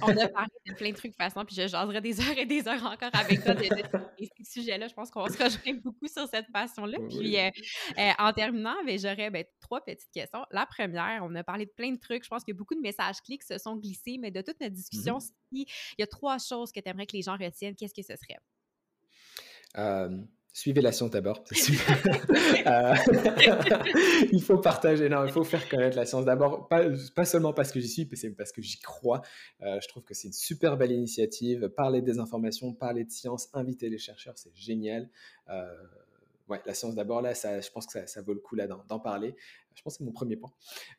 A: on a parlé de plein de trucs de façon, puis je jaserai des heures et des heures encore avec toi de, ces sujets-là. Je pense qu'on se rejoint beaucoup sur cette passion-là. Puis euh, euh, en terminant, j'aurais ben, trois petites questions. La première, on a parlé de plein de trucs. Je pense a beaucoup de messages clics se sont glissés, mais de toute notre discussion, mm-hmm. il y a trois choses que tu aimerais que les gens retiennent, qu'est-ce que ce serait?
B: Euh, suivez la science d'abord. Euh, il faut partager, non, il faut faire connaître la science d'abord, pas, pas, seulement parce que j'y suis, mais c'est parce que j'y crois. Euh, je trouve que c'est une super belle initiative. Parler des informations, parler de science, inviter les chercheurs, c'est génial ouais, la science d'abord, là, ça, je pense que ça, vaut le coup là d'en parler. Je pense que c'est mon premier point.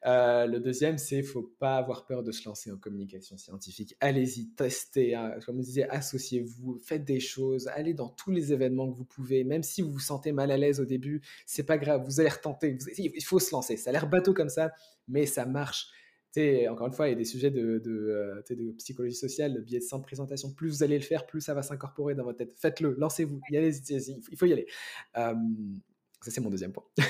B: Euh, le deuxième, c'est faut pas avoir peur de se lancer en communication scientifique. Allez-y, testez. Hein. Comme je disais, associez-vous, faites des choses, allez dans tous les événements que vous pouvez. Même si vous vous sentez mal à l'aise au début, c'est pas grave. Vous allez retenter. Il faut se lancer. Ça a l'air bateau comme ça, mais ça marche. Encore une fois, il y a des sujets de, de, euh, de psychologie sociale, de biais de simple présentation. Plus vous allez le faire, plus ça va s'incorporer dans votre tête. Faites-le, lancez-vous. il faut y aller. Euh, ça, c'est mon deuxième point.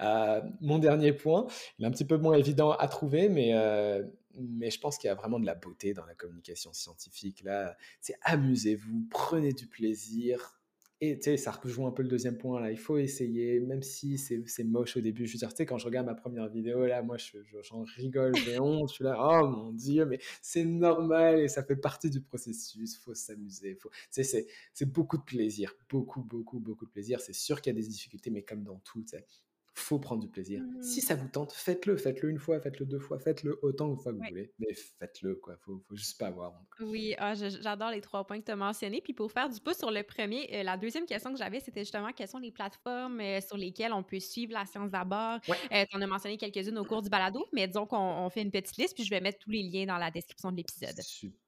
B: Euh, mon dernier point, il est un petit peu moins évident à trouver, mais, euh, mais je pense qu'il y a vraiment de la beauté dans la communication scientifique. Là, c'est amusez-vous, prenez du plaisir, et tu sais, ça rejoint un peu le deuxième point là. Il faut essayer, même si c'est moche au début. Je veux dire, tu sais, quand je regarde ma première vidéo là, moi j'en je, rigole, j'ai honte. Je suis là, oh mon dieu, mais c'est normal et ça fait partie du processus. Faut s'amuser. Faut... Tu sais, c'est beaucoup de plaisir. Beaucoup, beaucoup, beaucoup de plaisir. C'est sûr qu'il y a des difficultés, mais comme dans tout, tu sais, faut prendre du plaisir. Si mmh. ça vous tente, faites-le, faites-le une fois, faites-le deux fois, faites-le autant de fois que vous voulez, mais faites-le, quoi. Faut, faut juste pas avoir honte.
A: Oui, ah, j'adore les trois points que tu as mentionnés. Puis pour faire du pouce sur le premier, euh, la deuxième question que j'avais, c'était justement quelles sont les plateformes euh, sur lesquelles on peut suivre la science d'abord. Euh, tu en as mentionné quelques-unes au cours du balado, mais disons qu'on fait une petite liste, puis je vais mettre tous les liens dans la description de l'épisode.
B: Super.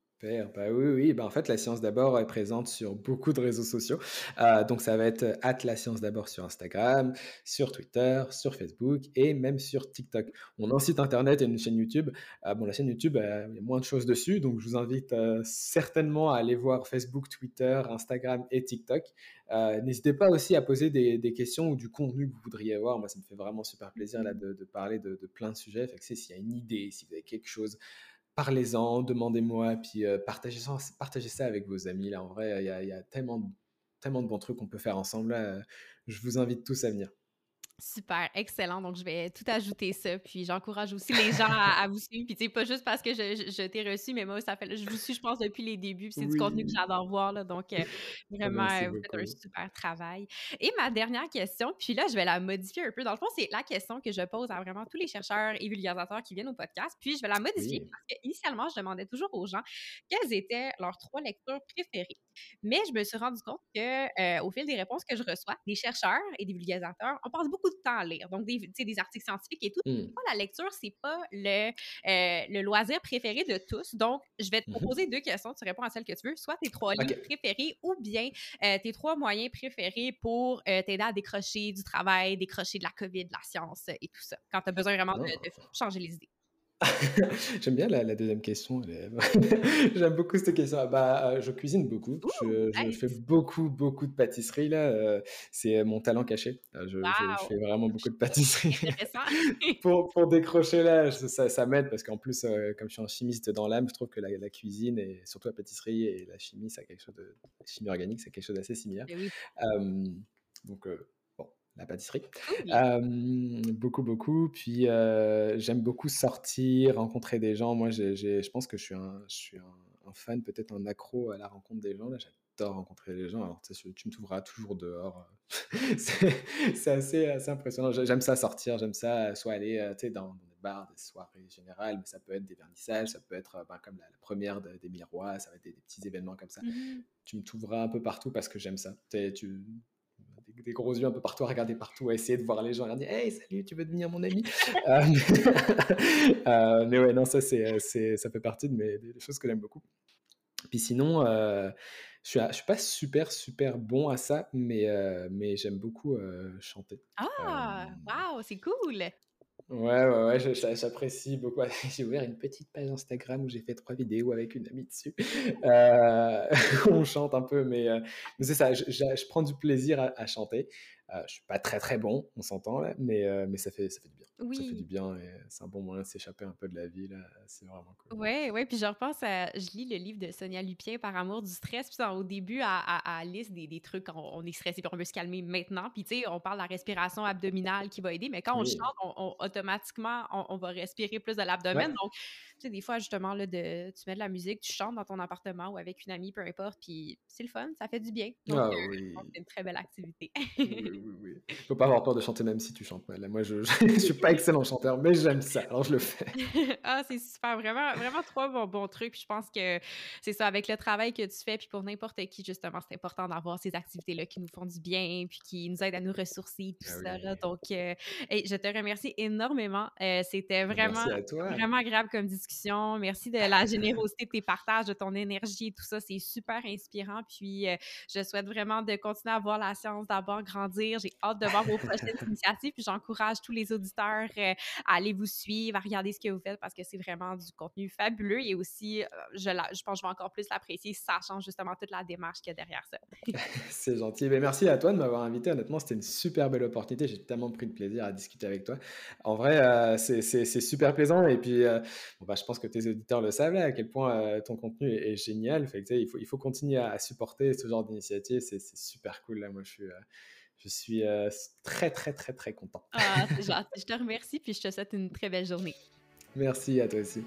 B: Bah oui, oui. Bah en fait, la science d'abord est présente sur beaucoup de réseaux sociaux. Euh, donc, ça va être euh, at la science d'abord sur Instagram, sur Twitter, sur Facebook et même sur TikTok. On a un site internet et une chaîne YouTube. Euh, bon, la chaîne YouTube, il y a moins de choses dessus. Donc, je vous invite certainement à aller voir Facebook, Twitter, Instagram et TikTok. N'hésitez pas aussi à poser des, questions ou du contenu que vous voudriez avoir. Moi, ça me fait vraiment super plaisir là, de, parler de, plein de sujets. Fait que s'il y a une idée, si vous avez quelque chose parlez-en, demandez-moi, puis euh, partagez, ça, partagez ça avec vos amis. Là, en vrai, il y a, tellement, tellement de bons trucs qu'on peut faire ensemble. je vous invite tous à venir.
A: Super, excellent. Donc, je vais tout ajouter ça. Puis, j'encourage aussi les gens à, vous suivre. Puis, tu sais, pas juste parce que je, t'ai reçu, mais moi, ça fait, je vous suis, je pense, depuis les débuts. Puis, c'est du contenu que j'adore voir. Là, donc, euh, vraiment, vous faites un super travail. Et ma dernière question, puis là, je vais la modifier un peu. Dans le fond, c'est la question que je pose à vraiment tous les chercheurs et vulgarisateurs qui viennent au podcast. Puis, je vais la modifier parce qu'initialement, je demandais toujours aux gens quelles étaient leurs trois lectures préférées. Mais je me suis rendu compte que, euh, au fil des réponses que je reçois, des chercheurs et des vulgarisateurs, on passe beaucoup de temps à lire. Donc, des, des articles scientifiques et tout. Mmh. La lecture, c'est pas le, euh, le loisir préféré de tous. Donc, je vais te mmh proposer deux questions. Tu réponds à celle que tu veux. Soit tes trois livres préférés ou bien euh, tes trois moyens préférés pour euh, t'aider à décrocher du travail, décrocher de la COVID, de la science et tout ça. Quand tu as besoin vraiment de oh. changer les idées.
B: J'aime bien la, deuxième question. J'aime beaucoup cette question. Bah, euh, je cuisine beaucoup. je, fais beaucoup, beaucoup de pâtisserie. là. Euh, c'est mon talent caché. Euh, je, fais vraiment beaucoup de pâtisserie. pour, pour décrocher là, ça, ça m'aide parce qu'en plus, comme je suis un chimiste dans l'âme, je trouve que la, cuisine et surtout la pâtisserie et la chimie, c'est quelque chose de chimie organique, c'est quelque chose d'assez similaire. Eh donc la pâtisserie. beaucoup, beaucoup. Puis j'aime beaucoup sortir, rencontrer des gens. Moi, je pense que je suis un, je suis un, fan, peut-être un accro à la rencontre des gens. J'adore rencontrer les gens. Alors, tu me trouveras toujours dehors. c'est assez, assez impressionnant. J'aime ça sortir, j'aime ça soit aller dans, dans, des bars, des soirées générales, mais ça peut être des vernissages, ça peut être ben, comme la, première des miroirs, ça va être des, petits événements comme ça. Mmh tu me trouveras un peu partout parce que j'aime ça. Tu, des, gros yeux un peu partout à regarder partout, à essayer de voir les gens, à dire Hey, salut, tu veux devenir mon ami? Euh, euh, Mais ouais, non, ça, c'est, ça fait partie de mes, des choses que j'aime beaucoup. Puis sinon, euh, je ne suis, suis, pas super, super bon à ça, mais, mais j'aime beaucoup chanter.
A: Ah, waouh, c'est cool!
B: Ouais, ouais, ouais, j'apprécie beaucoup. J'ai ouvert une petite page Instagram où j'ai fait trois vidéos avec une amie dessus. Euh, on chante un peu, mais, euh, c'est ça, je, je, prends du plaisir à chanter. Euh, je suis pas très très bon, on s'entend là, mais, euh, mais ça, fait, ça fait du bien. Ça fait du bien et c'est un bon moyen de s'échapper un peu de la vie là. C'est vraiment cool.
A: Ouais, ouais. Puis je repense à. Je lis le livre de Sonia Lupien par amour du stress. Puis au début, à, à, à liste des, des trucs, on, est stressé puis on veut se calmer maintenant. Puis tu sais, on parle de la respiration abdominale qui va aider, mais quand on chante, on, automatiquement, on, va respirer plus de l'abdomen. Donc, sais, des fois, justement, là, de, tu mets de la musique, tu chantes dans ton appartement ou avec une amie, peu importe. Puis c'est le fun, ça fait du bien. Donc, ah euh, c'est une très belle activité.
B: oui, oui, oui. Faut pas avoir peur de chanter même si tu chantes mal. Moi, je, je, suis pas excellent chanteur, mais j'aime ça, alors je le fais.
A: ah, c'est super, vraiment, vraiment trois bons, bons trucs. Puis je pense que c'est ça, avec le travail que tu fais, puis pour n'importe qui, justement, c'est important d'avoir ces activités-là qui nous font du bien, puis qui nous aident à nous ressourcer, tout ah ça. Donc, euh, je te remercie énormément. Euh, c'était vraiment, vraiment agréable comme discussion. Merci de la générosité de tes partages, de ton énergie et tout ça. C'est super inspirant. Puis, euh, je souhaite vraiment de continuer à voir la science d'abord grandir. J'ai hâte de voir vos prochaines initiatives. Puis, j'encourage tous les auditeurs à aller vous suivre, à regarder ce que vous faites parce que c'est vraiment du contenu fabuleux. Et aussi, je, je pense que je vais encore plus l'apprécier, sachant justement toute la démarche qu'il y a derrière ça.
B: c'est gentil. Mais merci à toi de m'avoir invité. Honnêtement, c'était une super belle opportunité. J'ai tellement pris de plaisir à discuter avec toi. En vrai, euh, c'est super plaisant. Et puis, euh, bon, bah, je pense que tes auditeurs le savent à quel point euh, ton contenu est, génial. Fait que, il, faut, il faut continuer à, supporter ce genre d'initiative. C'est super cool. Là, moi, je suis. je suis très, très, très, très content.
A: Ah, c'est gentil. Je te remercie, puis je te souhaite une très belle journée.
B: Merci à toi aussi.